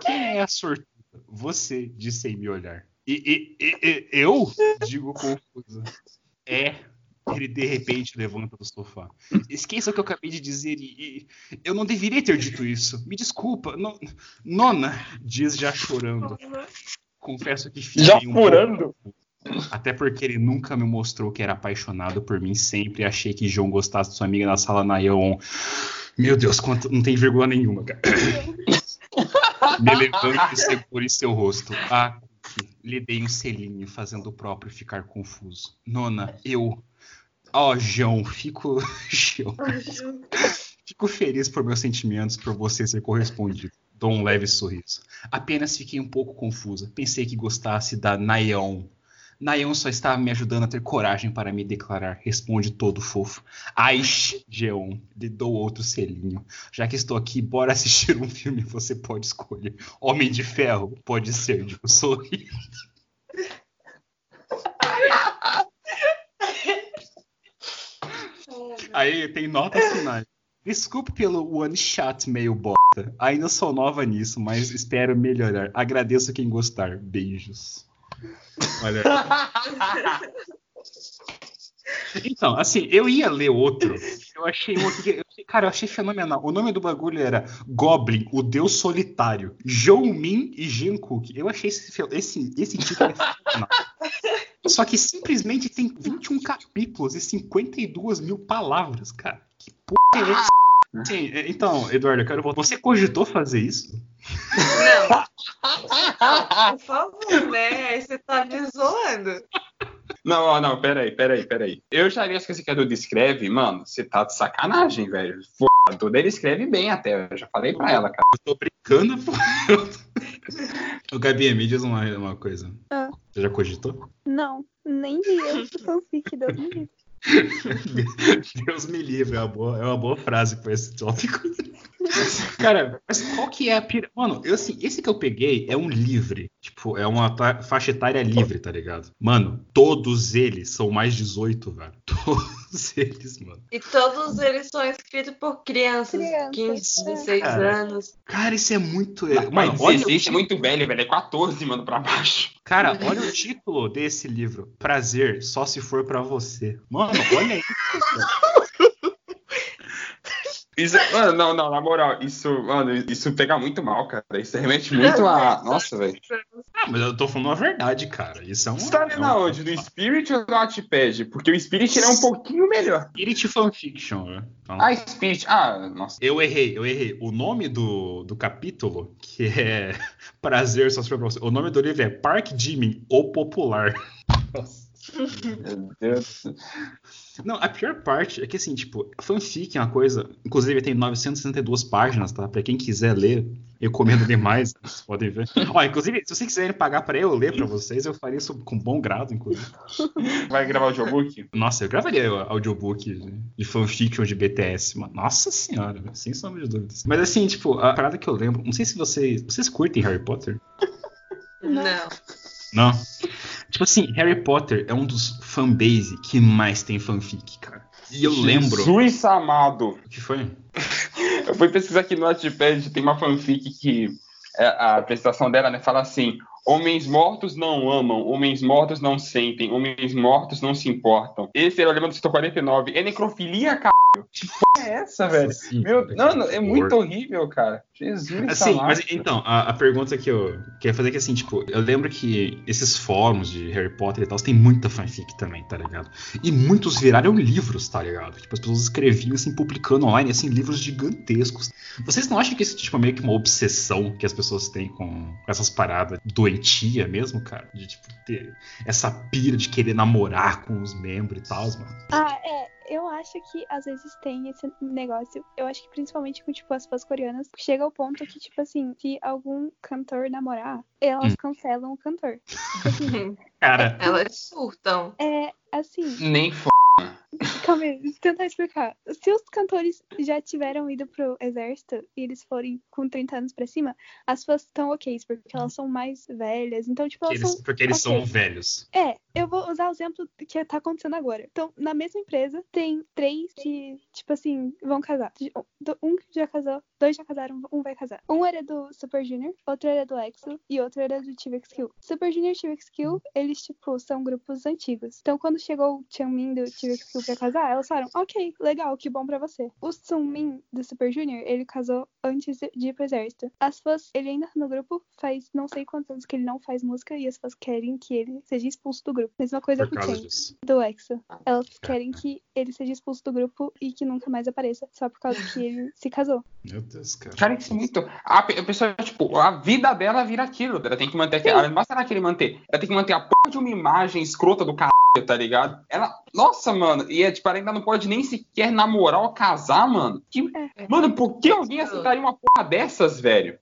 Quem é a sortuda? Você, disse sem me olhar. E, e- e- e- eu? Digo confusa. É. Ele de repente levanta do sofá. Esqueça o que eu acabei de dizer e, e eu não deveria ter dito isso. Me desculpa. No- nona, diz já chorando. Confesso que fiquei Já um furando? pouco até porque ele nunca me mostrou que era apaixonado por mim. Sempre achei que João gostasse de sua amiga na sala na Ion. Meu Deus, quanto... não tem vírgula nenhuma, cara. Me levanto e seguro em seu rosto. Ah, lhe dei um selinho, fazendo o próprio ficar confuso. Nona, eu. Ó, João, fico. João, fico feliz por meus sentimentos, por você ser correspondido. Dou um leve sorriso. Apenas fiquei um pouco confusa. Pensei que gostasse da Nayeon. Nayeon só estava me ajudando a ter coragem para me declarar. Responde todo fofo. Aish, Jeon, lhe dou outro selinho. Já que estou aqui, bora assistir um filme. Você pode escolher. Homem de Ferro, pode ser, digo, sorri. Aí tem notas finais. Desculpe pelo one shot meio bosta. Ainda sou nova nisso, mas espero melhorar. Agradeço quem gostar. Beijos. Olha, Então, assim, eu ia ler outro. Eu achei um outro. que- eu cara, eu achei fenomenal. O nome do bagulho era Goblin, o Deus Solitário. Joumin e Jungkook. Eu achei esse, esse, esse título é fenomenal. Só que simplesmente tem 21 capítulos e 52 mil palavras, cara. Que porra é essa? Sim, é, então, Eduardo, eu quero voltar. Você cogitou fazer isso? Não, por favor, né? Aí você tá me zoando. Não, não, peraí, peraí, peraí. Eu já li as coisas que a Duda escreve, mano, você tá de sacanagem, velho. Pô, a Duda ele escreve bem até, eu já falei pra ela, cara. Eu tô brincando, pô. O Gabi, me diz uma, uma coisa. Ah. Você já cogitou? Não, nem li eu fanfic, Deus me livre. Deus me livre, é uma boa, é uma boa frase pra esse tópico. Cara, mas qual que é a pira... Mano, eu, assim, esse que eu peguei é um livre. Tipo, é uma faixa etária livre, tá ligado? Mano, todos eles são mais 18, velho. Todos eles, mano. E todos eles são escritos por crianças, Crianças, 15, é. 16 Cara. anos. Cara, isso é muito. Mas Mano, olha, 16 é muito velho, velho. É 14, mano, pra baixo. cara, olha o título desse livro. Prazer, só se for pra você. Mano, olha isso. Isso, mano, não, não, na moral, isso, mano, isso pega muito mal, cara. Isso remete muito a. Nossa, velho. Ah, mas eu tô falando a verdade, cara. Isso é um. Você tá é lendo um- aonde? No Spirit ou no Wattpad? Porque o Spirit ele é um pouquinho melhor. Spirit Fanfiction, né? Então, Ah, Spirit. Ah, nossa. Eu errei, eu errei. O nome do, do capítulo, que é Prazer só se for pra você. O nome do livro é Park Jimin, o Popular. Nossa. Meu Deus. Não, a pior parte é que, assim, tipo, fanfic é uma coisa. Inclusive, tem 962 páginas, tá? Pra quem quiser ler, eu recomendo demais. Vocês podem ver. Ó, inclusive, se vocês quiserem pagar pra eu ler pra vocês, eu faria isso com bom grado, inclusive. Vai gravar o audiobook? Nossa, eu gravaria audiobook de, fanfiction de BTS, mano. Nossa senhora, sem sombra de dúvidas. Mas assim, tipo, a parada que eu lembro, não sei se vocês. Vocês curtem Harry Potter? Não. Não. Tipo assim, Harry Potter é um dos fanbase que mais tem fanfic, cara. E eu lembro. Jesus amado. O que foi? Eu fui pesquisar aqui no Wattpad, tem uma fanfic que é, a apresentação dela, né, fala assim: Homens mortos não amam, homens mortos não sentem, homens mortos não se importam. Esse era o lema do setor 49. É necrofilia, cara. Que porra é essa, velho? Sim, Meu, cara, não, não, é muito horrível, cara. Jesus Assim, mas então, a, a pergunta que eu queria fazer é que assim, tipo, eu lembro que esses fóruns de Harry Potter e tal, tem muita fanfic também, tá ligado? E muitos viraram livros, tá ligado? Tipo, as pessoas escreviam assim, publicando online, assim, livros gigantescos. Vocês não acham que isso tipo, é meio que uma obsessão que as pessoas têm com, com essas paradas doentia mesmo, cara? De, tipo, ter essa pira de querer namorar com os membros e tal, mano. Ah, é. Eu acho que às vezes tem esse negócio. Eu acho que principalmente com, tipo, as fãs coreanas, chega ao ponto que, tipo assim, se algum cantor namorar, elas Hum. cancelam o cantor. Assim, Cara, Elas surtam. é assim, Nem f... calma aí, deixa eu tentar explicar. Se os cantores já tiveram ido pro exército e eles forem com 30 anos pra cima, as fãs estão ok, porque elas são mais velhas. Então, tipo, elas eles- são. porque eles ok. são velhos. É, eu vou usar o exemplo que tá acontecendo agora. Então, na mesma empresa, tem três que, tipo assim, vão casar. Um já casou, dois já casaram, um vai casar. Um era do Super Junior, outro era do EXO e outro era do TVX Kill. Super Junior e TVX Kill, eles, tipo, são grupos antigos. Então, quando chegou o Chanmin do TVX Kill pra casar, elas falaram, ok, legal, que bom pra você. O Sunmin do Super Junior, ele casou antes de ir pro exército. As fãs, ele ainda tá no grupo, faz não sei quantos anos que ele não faz música e as fãs querem que ele seja expulso do grupo. Mesma coisa Por com o Chen, do EXO. Elas querem que ele seja expulso do grupo e que nunca mais apareça, só por causa que ele se casou. Meu Deus, cara. Cara, isso é muito. A pe- a pessoa, tipo, a vida dela vira aquilo. Ela tem que manter. Não basta ela querer manter. Ela tem que manter a porra de uma imagem escrota do caralho, tá ligado? Ela. Nossa, mano. E é, tipo, ela ainda não pode nem sequer namorar ou casar, mano. Que... Mano, por que alguém aceitaria uma porra dessas, velho?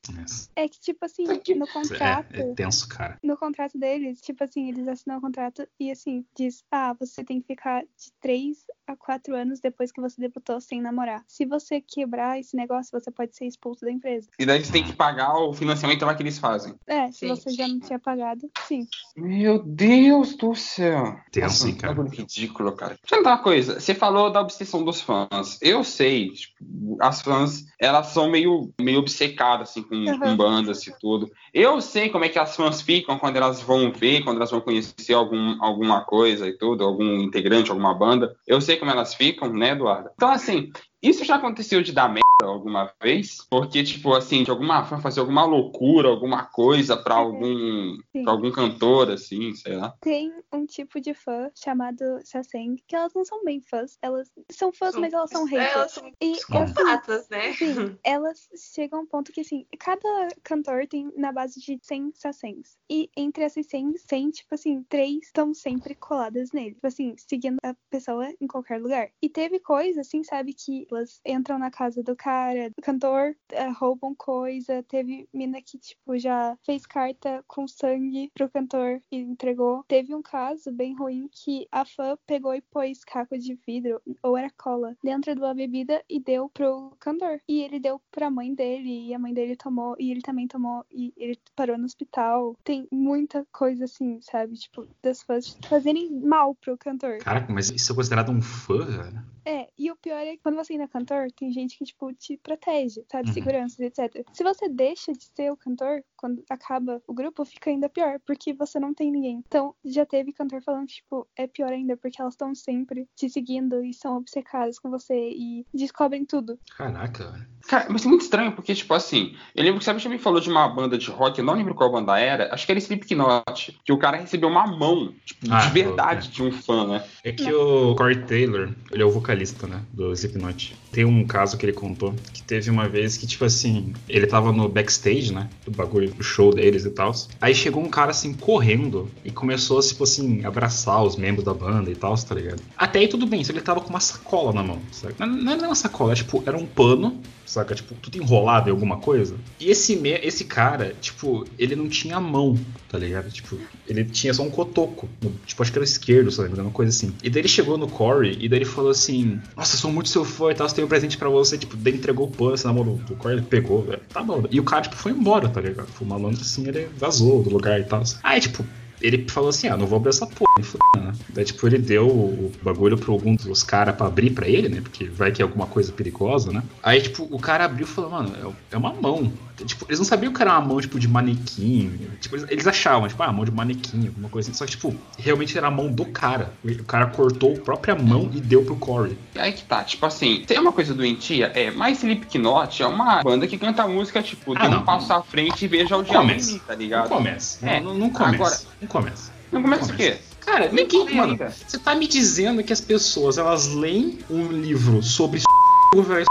É que, tipo assim, aqui- no É, contrato. é tenso, cara. no contrato deles, tipo assim, eles assinam o contrato e assim, diz, ah, você tem que ficar de 3 a 4 anos depois que você debutou sem namorar. Se você quebrar esse negócio, você pode ser expulso da empresa. E daí você tem que pagar o financiamento lá que eles fazem. É, se Sim. você já não tinha pagado, sim. Meu Deus do céu. Tenso, Nossa, cara? bagulho ridículo, cara. Deixa eu contar uma coisa. Você falou da obsessão dos fãs. Eu sei, tipo, as fãs, elas são meio, meio obcecadas, assim, com, Uhum. com bandas e tudo. Eu sei como é que as fãs ficam quando elas vão ver, quando elas vão conhecer algum, alguma coisa e tudo, algum integrante, alguma banda. Eu sei como elas ficam, né, Eduardo? Então, assim, isso já aconteceu de dar merda alguma vez? Porque, tipo, assim, de alguma fã fazer alguma loucura, alguma coisa pra algum, Sim. pra algum cantor, assim, sei lá. Tem um tipo de fã chamado Saseng, que elas não são bem fãs. Elas são fãs, mas elas são haters. Elas são E assim, psicopatas, né? Sim, elas chegam a um ponto que, assim, cada cantor tem na base de 100 sassens. E entre essas 100, 100, tipo assim, três estão sempre coladas nele. Tipo assim, seguindo a pessoa em qualquer lugar. E teve coisa, assim, sabe, que entram na casa do cara, do cantor, eh, roubam coisa. Teve mina que, tipo, já fez carta com sangue pro cantor e entregou. Teve um caso bem ruim que a fã pegou e pôs caco de vidro, ou era cola, dentro de uma bebida e deu pro cantor. E ele deu pra mãe dele, e a mãe dele tomou, e ele também tomou, e ele parou no hospital. Tem muita coisa assim, sabe? Tipo, das fãs fazerem mal pro cantor. Caraca, mas isso é considerado um fã, velho? É, e o pior é que quando você ainda é cantor, tem gente que, tipo, te protege, sabe? Uhum. Seguranças, etc. Se você deixa de ser o cantor, quando acaba o grupo, fica ainda pior, porque você não tem ninguém. Então, já teve cantor falando que, tipo, é pior ainda, porque elas estão sempre te seguindo e são obcecadas com você e descobrem tudo. Caraca, velho. Cara, mas é muito estranho, porque, tipo assim, eu lembro que sabe, você me falou de uma banda de rock, eu não lembro qual banda era, acho que era Slipknot, que o cara recebeu uma mão, tipo, Ah, de verdade de um fã, né? É que o Corey Taylor, ele é o vocalista, né, do Slipknot. Tem um caso que ele contou, que teve uma vez que, tipo assim, ele tava no backstage, né, do bagulho, do show deles e tal. Aí chegou um cara, assim, correndo e começou, tipo assim, abraçar os membros da banda e tal, tá ligado? Até aí tudo bem, só ele tava com uma sacola na mão, sabe? Não, não era uma sacola, tipo, era um pano, saca? Tipo, tudo enrolado em alguma coisa. E esse, me- esse cara, tipo, ele não tinha mão, tá ligado? Tipo, ele tinha só um cotoco. no- Tipo, acho que era o esquerdo, sabe? Uma coisa assim. E daí ele chegou no Corey e daí ele falou assim: Nossa, sou muito seu fã e tal, tenho um presente pra você. Tipo, daí entregou o pano, assim, na mão do, do Corey, ele pegou, velho. Tá bom. E o cara, tipo, foi embora, tá ligado? Foi malandro assim, ele vazou do lugar e tal. Aí, tipo, ele falou assim: Ah, não vou abrir essa porra, né? Daí, tipo, ele deu o bagulho pra algum dos caras pra abrir pra ele, né? Porque vai que é alguma coisa perigosa, né? Aí, tipo, o cara abriu e falou: Mano, é- é uma mão. Tipo, eles não sabiam que era uma mão, tipo, de manequim. Tipo, eles, eles achavam, tipo, ah, mão de manequim, alguma coisa assim. Só que, tipo, realmente era a mão do cara. O cara cortou a própria mão e deu pro Corey. Aí que tá, tipo assim, tem uma coisa doentia, é, mas Slipknot é uma banda que canta música, tipo, Ah, dê um não. passo à frente e veja o Não diabo começa. tá Não ligado? começa. É, Não, não começa. agora- Não começa. Não começa o quê? Cara, ninguém, mano, ainda. você tá me dizendo que as pessoas, elas leem um livro sobre velho.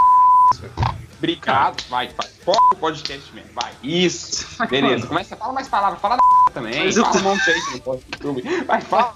Obrigado, vai, vai. O podcast mesmo, vai. Isso. Beleza, começa, fala mais palavras, fala da também, Mas eu fala tô- um monte aí que não pode no YouTube. Vai, fala.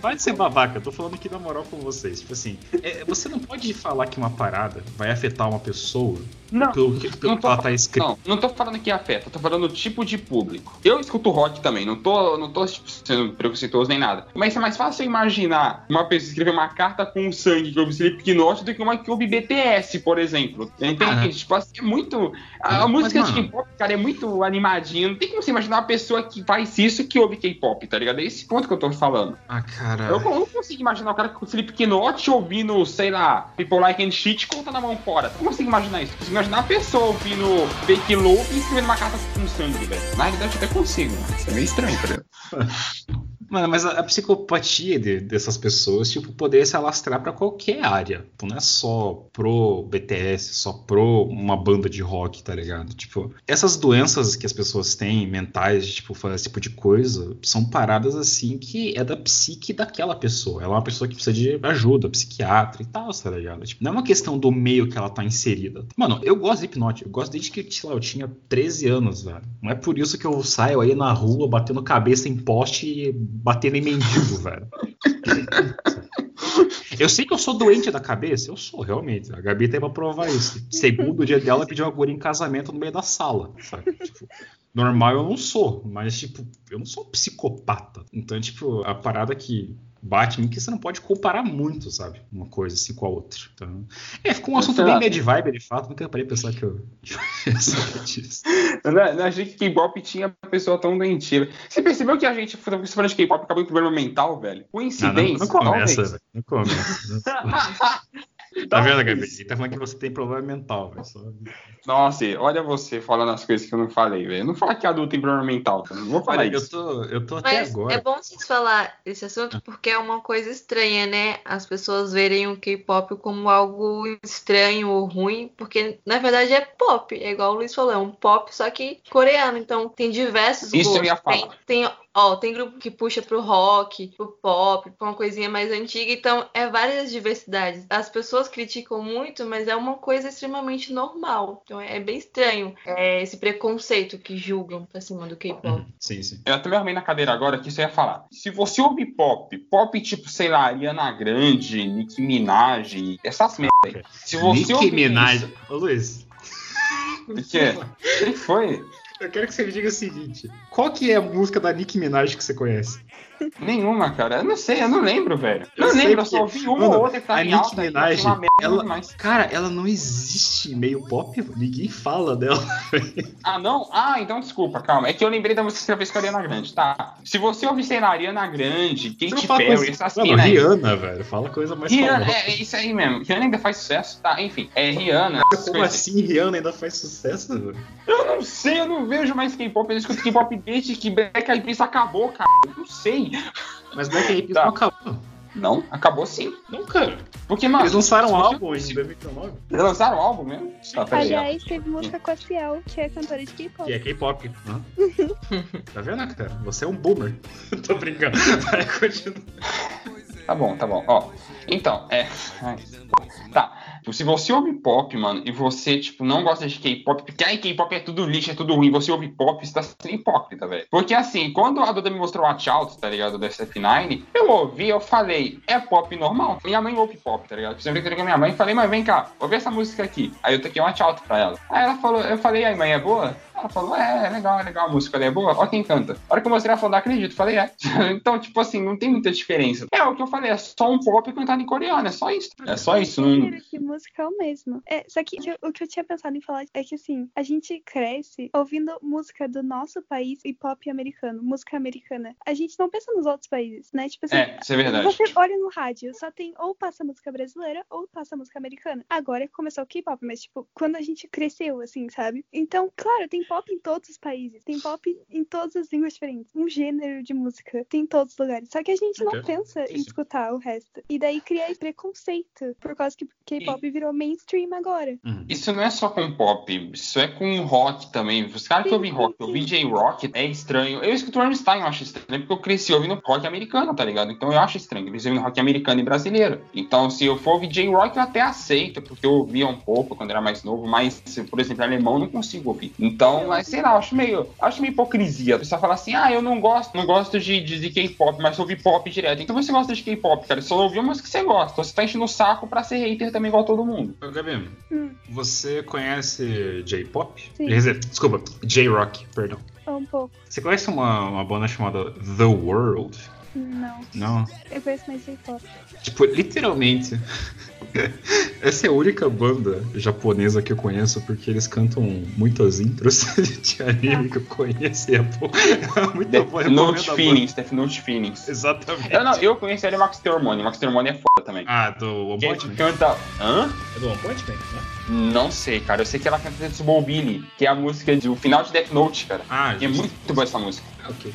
Vai ser babaca, eu tô falando aqui na moral com vocês. Tipo assim, é, você não pode falar que uma parada vai afetar uma pessoa Não, pelo que, pelo não que ela tá escrita. Não, não tô falando que afeta, tô falando o tipo de público. Eu escuto rock também, não tô, não tô tipo, sendo preconceituoso nem nada. Mas é mais fácil eu imaginar uma pessoa escrever uma carta com sangue que ouve Slipknot do que uma que ouve BTS, por exemplo. Entende? Ah. Tipo assim, é muito. A, Mas, música mano- de K-pop, cara, é muito animadinha. Não tem como você imaginar uma pessoa que faz isso que ouve K-pop, tá ligado? É esse ponto que eu tô falando. Ah, cara. Eu não consigo imaginar o cara com Slipknot ouvindo, sei lá, People Like and Shit contando a mão fora. Eu não consigo imaginar isso. Eu consigo imaginar a pessoa ouvindo Fake Love e escrevendo uma carta com sangue, velho. Na realidade, eu até consigo, mano. Isso é meio estranho, tá ligado? Mano, mas a, a psicopatia de- dessas pessoas, tipo, poderia se alastrar pra qualquer área. Tipo, não é só pro BTS, só pro uma banda de rock, tá ligado? Tipo, essas doenças que as pessoas têm, mentais, tipo, fazer esse tipo de coisa, são paradas assim que é da psique daquela pessoa. Ela é uma pessoa que precisa de ajuda, psiquiatra e tal, tá ligado? Tipo, não é uma questão do meio que ela tá inserida. Mano, eu gosto de hipnote, eu gosto desde que, sei lá, eu tinha 13 anos, velho. Não é por isso que eu saio aí na rua batendo cabeça em poste e batendo em mendigo, velho. Eu sei que eu sou doente da cabeça, eu sou, realmente. A Gabi tem pra provar isso. Segundo dia dela, pediu uma guria em casamento no meio da sala? Tipo, normal eu não sou, mas, tipo, eu não sou um psicopata. Então, tipo, a parada que Batman que você não pode comparar muito, sabe? Uma coisa assim com a outra. Então, é, ficou um assunto bem bad vibe, de fato. Nunca parei pensar que eu. Eu não, não achei que K-pop tinha pessoa tão doentia. Você percebeu que a gente, você falando de K-pop, acabou em problema mental, velho? Ah, não, Coincidência? não começa, velho. Não começa. tá vendo, Gabi? Ele tá falando que você tem problema mental, velho. Só... Nossa, olha você falando as coisas que eu não falei, velho. Não fala que adulto tem problema mental, cara. Não vou falar eu isso. tô, eu tô até Mas agora. é bom vocês falar esse assunto porque é uma coisa estranha, né? As pessoas verem o K-pop como algo estranho ou ruim, porque na verdade é pop, é igual o Luiz falou, é um pop só que coreano, então tem diversos Isso eu gostos. ia falar. Tem, tem, ó, tem grupo que puxa pro rock, pro pop, pra uma coisinha mais antiga, então é várias diversidades. As pessoas criticam muito, mas é uma coisa extremamente normal. Então é bem estranho é, esse preconceito que julgam pra cima do K-pop. Uhum, Sim, sim. Eu até me arrumei na cadeira agora que isso ia falar. Se você ouve pop, pop tipo, sei lá, Ariana Grande, Nicki Minaj, essas merda aí. Se você Nicki ouvir Minaj. isso- Ô, Luiz. O quê? O que foi? Eu quero que você me diga o seguinte: qual que é a música da Nicki Minaj que você conhece? Nenhuma, cara. Eu não sei, eu não lembro, velho. Eu não lembro, eu só ouvi uma ou outra que tá a em alta. Minaj, merda ela- demais. Cara, ela não existe meio pop, ninguém fala dela. Ah, não? Ah, então desculpa, calma. É que eu lembrei da música que você fez com a Ariana Grande, tá? Se você ouvir, lá, Ariana Grande, Katy fala Perry, coisa... essas Mano, aí. Rihanna, velho. Fala coisa mais Rihanna, famosa. é, é isso aí mesmo. Rihanna ainda faz sucesso, tá? Enfim, é Rihanna. Como assim Rihanna ainda faz sucesso, velho? Eu não sei, eu não vejo mais K-pop. Eu escuto K-pop desde que Black Eyed Peas acabou, cara. Eu não sei. Mas Black Eyed Peas Tá. não acabou. Não, acabou sim. Cara. Porque, mano. Eles lançaram um álbum em 2019. Eles lançaram um álbum mesmo? Tá, peraí. Aliás, teve música com a Ciel, que é cantora de K-pop. Que é K-pop. Tá vendo, cara? Você é um boomer. Tô brincando. Vai, continua. Tá bom, tá bom. Ó, então, é. ai, Tá. Se você ouve pop, mano, e você, tipo, não gosta de K-pop, porque aí K-pop é tudo lixo, é tudo ruim, você ouve pop, você tá sendo hipócrita, velho. Porque assim, quando a Duda me mostrou Watch Out, tá ligado, do SF9, eu ouvi, eu falei, é pop normal? Minha mãe ouve pop, tá ligado? Uma brincadeira com a minha mãe falei, mas vem cá, ouve essa música aqui. Aí eu toquei um Watch Out pra ela. Aí ela falou, eu falei, aí mãe, é boa? Ela falou, é, é legal, é legal a música ali, é boa? Ó quem canta. A hora que eu mostrei, ela falou, não acredito. Falei, é. então, tipo assim, não tem muita diferença. É o que eu falei, é só um pop cantado em coreano, é só isso. É só isso. Não... É o mesmo. É, só que o- o que eu tinha pensado em falar é que assim, a gente cresce ouvindo música do nosso país e pop americano, música americana. A gente não pensa nos outros países, né? Tipo assim, É, isso é verdade. Você olha no rádio, só tem ou passa música brasileira ou passa música americana. Agora que começou o K-pop, mas tipo, quando a gente cresceu, assim, sabe? Então, claro, tem pop em todos os países, tem pop em todas as línguas diferentes. Um gênero de música tem em todos os lugares. Só que a gente não Ok. pensa em escutar o resto. E daí cria esse preconceito, por causa que K-pop virou mainstream agora. Uhum. Isso não é só com pop, isso é com rock também. Os caras que ouvem rock, ouvem. J-Rock, é estranho. Eu escuto Rammstein, eu acho estranho, porque eu cresci ouvindo rock americano, tá ligado? Então eu acho estranho, eu cresci ouvindo rock americano e brasileiro. Então se eu for ouvir J-Rock, eu até aceito, porque eu ouvia um pouco quando era mais novo, mas, se, por exemplo, alemão eu não consigo ouvir. Então, mas sei lá, acho meio, acho meio hipocrisia. A pessoa fala assim, ah, eu não gosto, não gosto de, de, de K-pop, mas ouvi pop direto. Então você gosta de K-pop, cara, só ouviu umas que você gosta. Você tá enchendo o saco pra ser hater também igual todo mundo. Gabi, Hum. você conhece J-pop? Desculpa, J-Rock, perdão. Um pouco. Você conhece uma, uma banda chamada The World? Não. Não. Eu conheço mais J-pop. Tipo, literalmente. Essa é a única banda japonesa que eu conheço porque eles cantam muitas intros de anime que eu conheço. e É bom. É muito Death bom. eu recomendo Note Feelings, Death Note Feelings. banda. Exatamente. Eu, não, eu conheci ele Max Termone. Max Termone é foda também. Ah, do One Quem Punch Man? canta. Hã? É do One Punch Man? né? Não sei, cara. Eu sei que ela canta Tetsubo Billy, que é a música do final de Death Note, cara. Ah, E é muito boa essa música. Ok.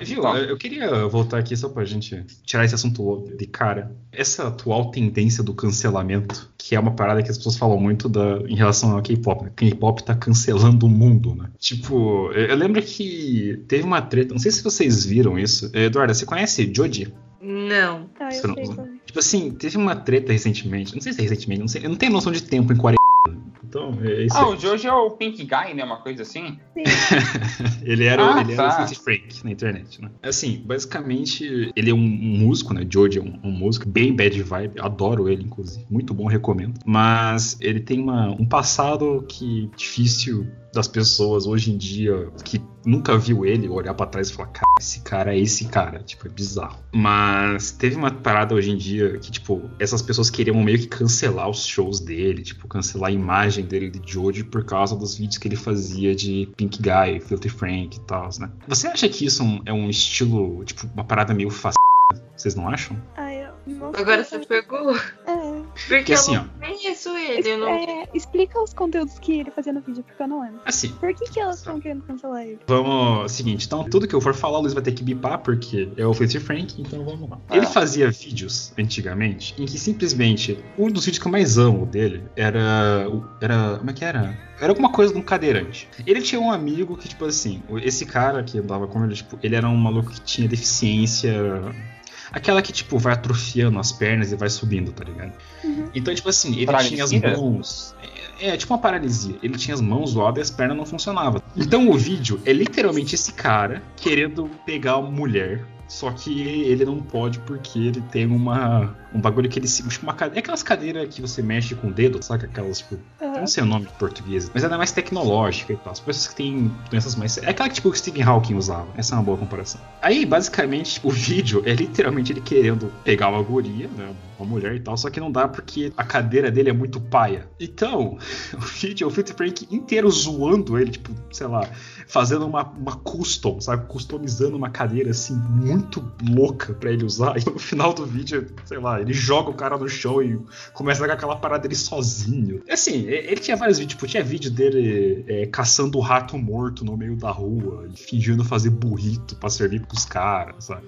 É, viu, Tá. eu queria voltar aqui só pra gente tirar esse assunto de cara. Essa atual tendência do cancelamento, que é uma parada que as pessoas falam muito da, em relação ao K-pop. Né? K-pop tá cancelando o mundo, né? Tipo, eu, eu lembro que teve uma treta, não sei se vocês viram isso. Eduarda, você conhece Joji? Não. Ah, eu não- sei é. Tipo assim, teve uma treta recentemente, não sei se é recentemente, não sei, eu não tenho noção de tempo em 40. Então, é isso Ah, aí. o Jojo é o Pink Guy, né? Uma coisa assim. Sim. Ele era, o- Ah, ele era o tá. Frank na internet, né? Assim, basicamente, ele é um, um músico, né? George é um, um músico, bem bad vibe, adoro ele, inclusive. Muito bom, recomendo. Mas ele tem uma, um passado que difícil das pessoas hoje em dia que nunca viu ele olhar pra trás e falar, cara, esse cara é esse cara. Tipo, é bizarro. Mas teve uma parada hoje em dia que, tipo, essas pessoas queriam meio que cancelar os shows dele, tipo, cancelar a imagem dele de Joji por causa dos vídeos que ele fazia de Pink Guy, Filthy Frank e tal, né? Você acha que isso é um- estilo, tipo, uma parada meio fascista? Vocês não acham? Ah, eu não Agora você pegou. É, Porque assim, eu não conheço ele. Eu não... é, explica os conteúdos que ele fazia no vídeo, porque eu não lembro. Assim, Por que, que elas estão querendo cancelar ele? Vamos, seguinte, então tudo que eu for falar, o Luiz vai ter que bipar, porque é o Filthy Frank, então vamos lá. Ah. Ele fazia vídeos, antigamente, em que simplesmente, um dos vídeos que eu mais amo dele era, era, como é que era? Era alguma coisa de um cadeirante. Ele tinha um amigo que, tipo assim, esse cara que andava com ele, tipo, ele era um maluco que tinha deficiência... Aquela que, tipo, vai atrofiando as pernas e vai subindo, tá ligado? Uhum. Então, tipo assim, ele Paralisia? tinha as mãos. É, é, tipo uma paralisia. Ele tinha as mãos zoadas e as pernas não funcionavam. Então o vídeo é literalmente esse cara querendo pegar uma mulher. Só que ele não pode porque ele tem uma. Um bagulho que ele se. tipo, Uma cadeira, é aquelas cadeiras que você mexe com o dedo, sabe? Aquelas, tipo. Eu Aham. não sei o nome em português, mas ela é mais tecnológica e tal. As pessoas que têm doenças mais. É aquela que tipo, o Stephen Hawking usava. Essa é uma boa comparação. Aí, basicamente, o vídeo é literalmente ele querendo pegar uma guria, né? Uma mulher e tal, só que não dá porque a cadeira dele é muito paia. Então, o vídeo é o Filthy Frank inteiro zoando ele, tipo, sei lá, fazendo uma, uma custom, sabe? Customizando uma cadeira assim, muito louca pra ele usar. E no final do vídeo, sei lá, ele joga o cara no chão e começa a dar aquela parada dele sozinho. Assim, ele tinha vários vídeos, tipo, tinha vídeo dele é, caçando o rato morto no meio da rua e fingindo fazer burrito pra servir pros caras, sabe?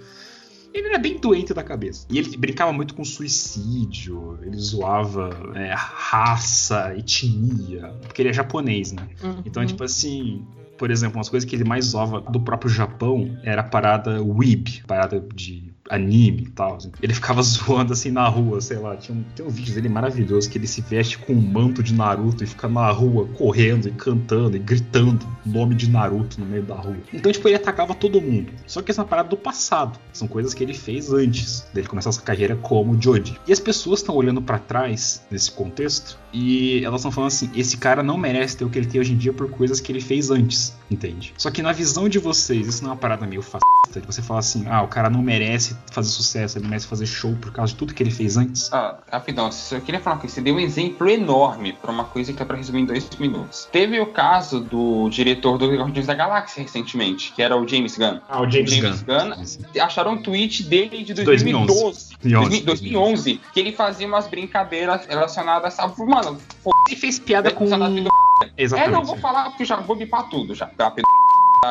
Ele era bem doente da cabeça. E ele brincava muito com suicídio, ele zoava é, raça, etnia, porque ele é japonês, né? Então, Uhum. tipo assim, por exemplo, umas coisas que ele mais zoava do próprio Japão era a parada weeb, parada de anime e tal. assim. Ele ficava zoando assim na rua, sei lá. Tinha um, tem um vídeo dele maravilhoso que ele se veste com um manto de Naruto e fica na rua correndo e cantando e gritando o nome de Naruto no meio da rua. Então, tipo, ele atacava todo mundo. Só que essa é parada do passado. São coisas que ele fez antes dele começar essa carreira como Joji. E as pessoas estão olhando pra trás nesse contexto e elas estão falando assim: esse cara não merece ter o que ele tem hoje em dia por coisas que ele fez antes, entende? Só que na visão de vocês, isso não é uma parada meio fascista de você falar assim: ah, o cara não merece fazer sucesso, ele merece fazer show por causa de tudo que ele fez antes. Ah, rapidão, eu queria falar que você deu um exemplo enorme pra uma coisa que é pra resumir em dois minutos. Teve o caso do diretor do Guardiões da Galáxia recentemente, que era o James Gunn. Ah, o James Gunn. Acharam um tweet dele de 2012, 2011. 2011, que ele fazia umas brincadeiras relacionadas a. Mano, Ele fez piada com. a pedo- É, Exatamente. não vou falar porque já vou bipar tudo já. Tá?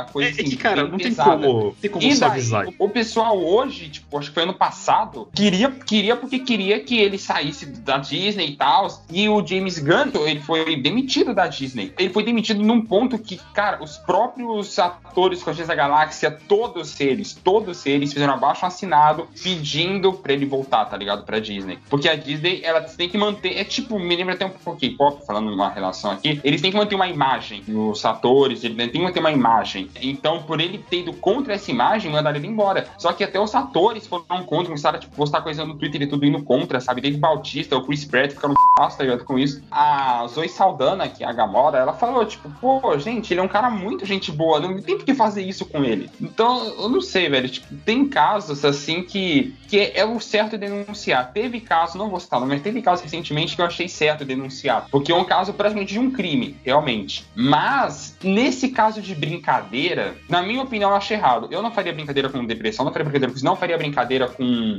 Pedo- Coisa É, é assim, que, cara, bem não tem pesada. como, tem como E daí, suavizar. o, o pessoal hoje, tipo, acho que foi ano passado, queria, queria porque queria que ele saísse da Disney e tal. E o James Gunn, ele foi demitido da Disney. Ele foi demitido num ponto que, cara, os próprios atores Guardiões da Galáxia, todos eles, todos eles fizeram abaixo assinado pedindo pra ele voltar, tá ligado? Pra Disney. Porque a Disney, ela tem que manter. É tipo, me lembra até um pouco K-pop, falando uma relação aqui. Eles têm que manter uma imagem. Os atores, eles têm que manter uma imagem. Então, por ele ter ido contra essa imagem, mandaram ele embora. Só que até os atores foram contra, começaram a tipo, postar coisa no Twitter e tudo indo contra, sabe? Dave Bautista, o Chris Pratt passo, tá ligado? Com isso. A Zoe Saldana, que é a Gamora, ela falou, tipo, pô, gente, ele é um cara muito gente boa, não tem por que fazer isso com ele. Então, eu não sei, velho. Tipo, tem casos assim que, que é o certo denunciar. Teve caso, não vou citar, mas teve caso recentemente que eu achei certo denunciar. Porque é um caso praticamente de um crime, realmente. Mas, nesse caso de brincadeira, na minha opinião, eu acho errado. Eu não faria brincadeira com depressão, não faria brincadeira com isso, não faria brincadeira com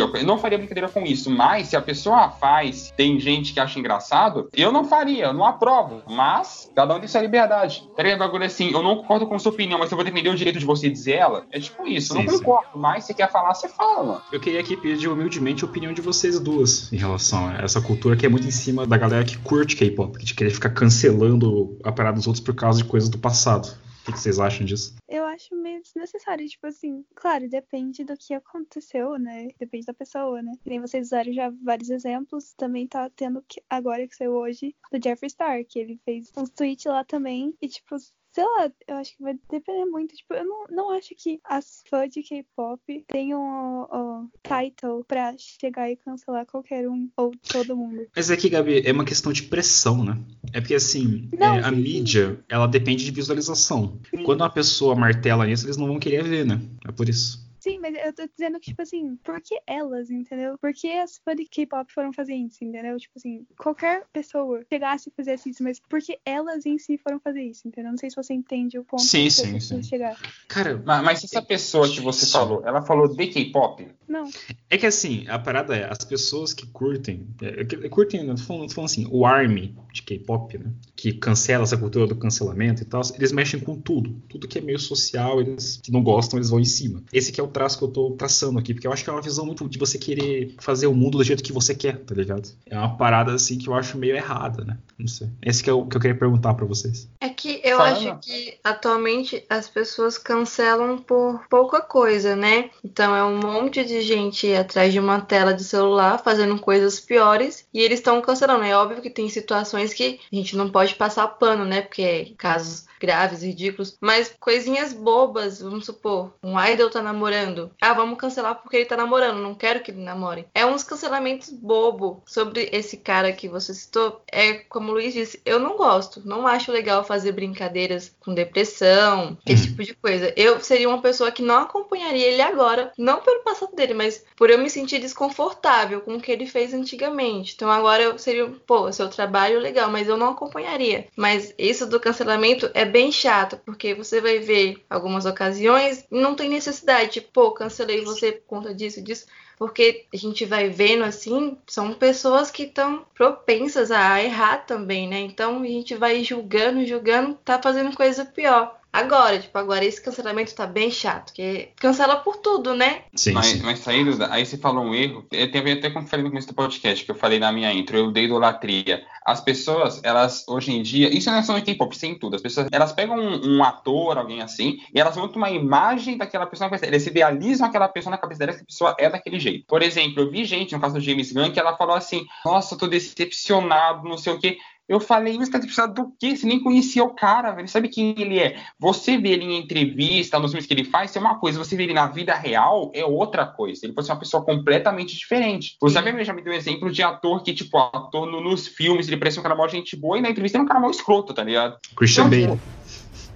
eu não faria brincadeira com isso, mas se a pessoa faz, tem gente que acha engraçado, eu não faria, eu não aprovo. Mas cada um tem sua liberdade. Tá ligado? Bagulho assim, eu não concordo com sua opinião, mas eu vou defender o direito de você dizer ela. É tipo isso, eu Sim, não sim. concordo, mas se quer falar, você fala, mano. Eu queria aqui pedir humildemente a opinião de vocês duas em relação a essa cultura que é muito em cima da galera que curte K-pop, que querer ficar cancelando a parada dos outros por causa de coisas do passado. Que que vocês acham disso? Eu acho meio desnecessário. Tipo assim, claro, depende do que aconteceu, né? Depende da pessoa, né? Que nem vocês usaram já vários exemplos. Também tá tendo que agora que saiu hoje do Jeffree Star, que ele fez uns tweets lá também. E, tipo, sei lá, eu acho que vai depender muito. Tipo, eu não, não acho que as fãs de K-pop tenham o, o title pra chegar e cancelar qualquer um ou todo mundo. Mas é que, Gabi, é uma questão de pressão, né? É porque, assim, Não, é, a sim, sim. mídia, ela depende de visualização. Quando uma pessoa martela nisso, eles não vão querer ver, né? É por isso. Sim, mas eu tô dizendo que, tipo assim, por que elas, entendeu? Por que as fãs de K-pop foram fazer isso, entendeu? Tipo assim, qualquer pessoa chegasse e fizesse isso, mas por que elas em si foram fazer isso, entendeu? Não sei se você entende o ponto Sim, que sim, sim. chegar. Cara, Mas, mas essa pessoa que você falou, ela falou de K-pop? Não. É que assim, a parada é, as pessoas que curtem, é, que- curtem, né, tô falando, tô falando assim, o ARMY de K-pop, né, que cancela essa cultura do cancelamento e tal, eles mexem com tudo. Tudo que é meio social, eles que não gostam, eles vão em cima. Esse que é o traço que eu tô traçando aqui, porque eu acho que é uma visão muito de você querer fazer o mundo do jeito que você quer, tá ligado? É uma parada assim que eu acho meio errada, né? Não sei. Esse que é o que eu queria perguntar pra vocês. É que eu acho que atualmente as pessoas cancelam por pouca coisa, né? Então é um monte de gente atrás de uma tela de celular fazendo coisas piores e eles estão cancelando. É óbvio que tem situações que a gente não pode passar pano, né? Porque é casos graves, ridículos, mas coisinhas bobas, vamos supor, um idol tá namorando. Ah, vamos cancelar porque ele tá namorando, não quero que ele namore. É uns cancelamentos bobo sobre esse cara que você citou. É como o Luiz disse, eu não gosto, não acho legal fazer brincadeiras com depressão, esse Hum. tipo de coisa. Eu seria uma pessoa que não acompanharia ele agora, não pelo passado dele, mas por eu me sentir desconfortável com o que ele fez antigamente. Então agora eu seria, pô, seu trabalho legal, mas eu não acompanharia. Mas isso do cancelamento é bem chato, porque você vai ver algumas ocasiões e não tem necessidade, tipo, pô, cancelei você por conta disso, disso. Porque a gente vai vendo assim, são pessoas que estão propensas a errar também, né? Então a gente vai julgando, julgando, tá fazendo coisa pior. Agora, tipo, agora esse cancelamento tá bem chato, porque cancela por tudo, né? Sim, Mas, sim. mas saindo, aí você falou um erro, eu ver até com o que eu falei no começo do podcast, que eu falei na minha intro, eu dei idolatria. As pessoas, elas, hoje em dia, isso não é só no K-pop, isso é em tudo, as pessoas, elas pegam um, um ator, alguém assim, e elas montam uma imagem daquela pessoa na cabeça, eles idealizam aquela pessoa na cabeça delas, que a pessoa é daquele jeito. Por exemplo, eu vi gente, no caso do James Gunn, que ela falou assim, nossa, eu tô decepcionado, não sei o quê. Eu falei, você tá decepcionado do quê? Você nem conhecia o cara, velho. Sabe quem ele é? Você vê ele em entrevista, nos filmes que ele faz, é uma coisa. Você vê ele na vida real, é outra coisa. Ele pode ser uma pessoa completamente diferente. Você Sim. sabe, já me deu um exemplo de ator que, tipo, ator no- nos filmes, ele parece um cara mó gente boa e na entrevista é um cara mó escroto, tá ligado? Christian Então, Bale.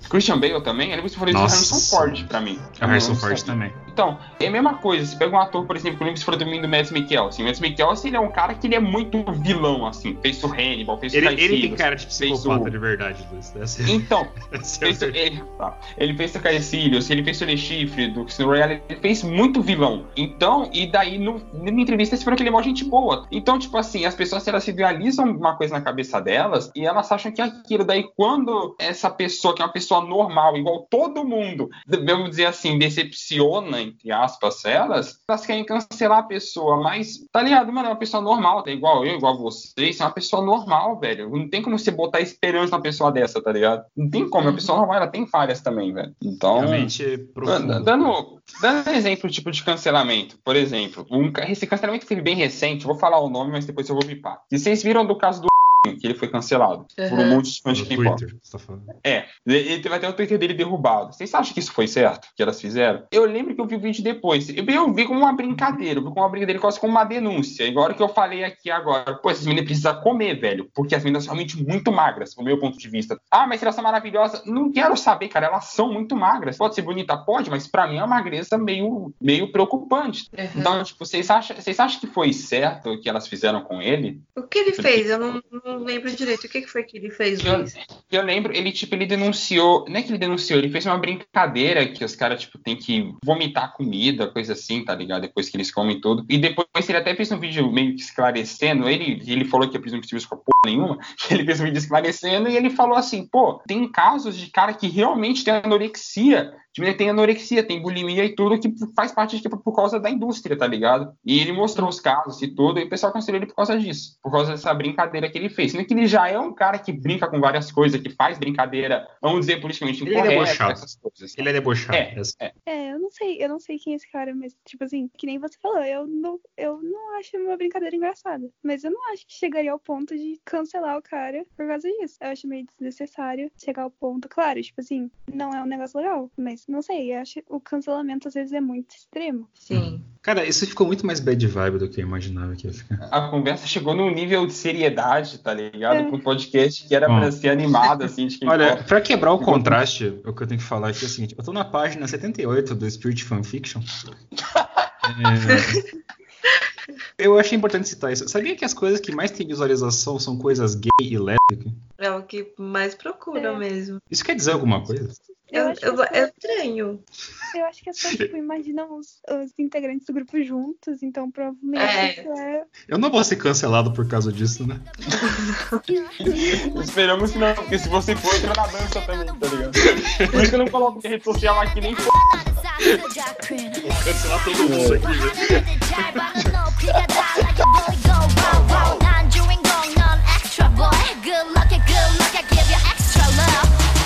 Christian Bale também, ele você falou isso do Nossa. Harrison Ford pra mim. É o Harrison Ford sabia. também. Então, é a mesma coisa. Você pega um ator, por exemplo, que você falou também do Mads Mikkelsen. O Mads Mikkelsen, ele é um cara que ele é muito vilão, assim. Fez o Hannibal, fez o Ele, Kai ele tem cara de psicopata o- de verdade, Luiz. Essa- Então, fez, ele, tá. ele fez o Caecilius, ele fez o Le Chifre do Casino Royale, ele fez muito vilão. Então, e daí, no, numa entrevista, eles falaram que ele é mó gente boa. Então, tipo assim, as pessoas, elas se idealizam uma coisa na cabeça delas e elas acham que é aquilo. Daí, quando essa pessoa, que é uma pessoa normal, igual todo mundo, vamos dizer assim, decepciona, entre aspas, elas, elas querem cancelar a pessoa. Mas, tá ligado, mano, é uma pessoa normal, é igual eu, igual vocês, é uma pessoa normal, velho. Não tem como você botar esperança na pessoa dessa, tá ligado? Não tem como, a pessoa normal, ela tem falhas também, velho. Então. Realmente é profundo. Dan- Dando, dando exemplo tipo de cancelamento, por exemplo, um, esse cancelamento teve bem recente, vou falar o nome, mas depois eu vou bipar. E vocês viram do caso do que ele foi cancelado por um Uhum. monte de fãs de K-pop. Twitter, você tá falando. É, ele teve até o Twitter dele derrubado. Vocês acham que isso foi certo? Que elas fizeram? Eu lembro que eu vi o vídeo depois. Eu, eu vi como uma brincadeira, eu vi como uma brincadeira, quase como uma denúncia. Igual que eu falei aqui agora. Pô, essas meninas precisam comer, velho. Porque as meninas são realmente muito magras, do meu ponto de vista. Ah, mas elas são maravilhosas. Não quero saber, cara. Elas são muito magras. Pode ser bonita? Pode, mas pra mim é uma magreza meio, meio preocupante. Uhum. Então, tipo, vocês acham, vocês acham que foi certo o que elas fizeram com ele? O que ele fez? Eu não, não lembro direito. O que que foi que ele fez, Eu, Luiz? eu lembro, ele, tipo, ele denunciou. Não é que ele denunciou, ele fez uma brincadeira que os caras, tipo, tem que vomitar comida, coisa assim, tá ligado? Depois que eles comem tudo. E depois ele até fez um vídeo meio que esclarecendo. Ele, ele falou que a prisão serviço com a p nenhuma. Ele fez um vídeo esclarecendo e ele falou assim: pô, tem casos de cara que realmente tem anorexia. Tipo, tem anorexia, tem bulimia e tudo que faz parte tipo, por causa da indústria, tá ligado? E ele mostrou os casos e tudo, e o pessoal cancelou ele por causa disso, por causa dessa brincadeira que ele fez. Sendo que ele já é um cara que brinca com várias coisas, que faz brincadeira, vamos dizer, politicamente Ele é incorreta, debochado. essas coisas. Ele é debochado. É, é. É, eu não sei, eu não sei quem é esse cara, mas, tipo assim, que nem você falou, eu não, eu não acho uma brincadeira engraçada. Mas eu não acho que chegaria ao ponto de cancelar o cara por causa disso. Eu acho meio desnecessário chegar ao ponto. Claro, tipo assim, não é um negócio legal, mas não sei, eu acho o cancelamento às vezes é muito extremo. Sim. Cara, isso ficou muito mais bad vibe do que eu imaginava que ia ficar. A conversa chegou num nível de seriedade, tá ligado? É. Com um podcast que era Bom. pra ser animado, assim, de quem Olha, gosta. pra quebrar o contraste, o que eu tenho que falar aqui é o seguinte: eu tô na página 78 do Spirit Fanfiction. É, Eu achei importante citar isso. Sabia que as coisas que mais têm visualização são coisas gay e lésbica? É o que mais procura é. mesmo. Isso quer dizer alguma coisa? Eu, eu, eu, eu estranho. Eu acho que é só tipo, imaginam os, os, integrantes do grupo juntos, então provavelmente é. isso é. Eu não vou ser cancelado por causa disso, né? Esperamos que não, porque se você for, entra na dança também, tá ligado? Por isso que eu não coloco rede social aqui nem f. Cancelar todo mundo aqui.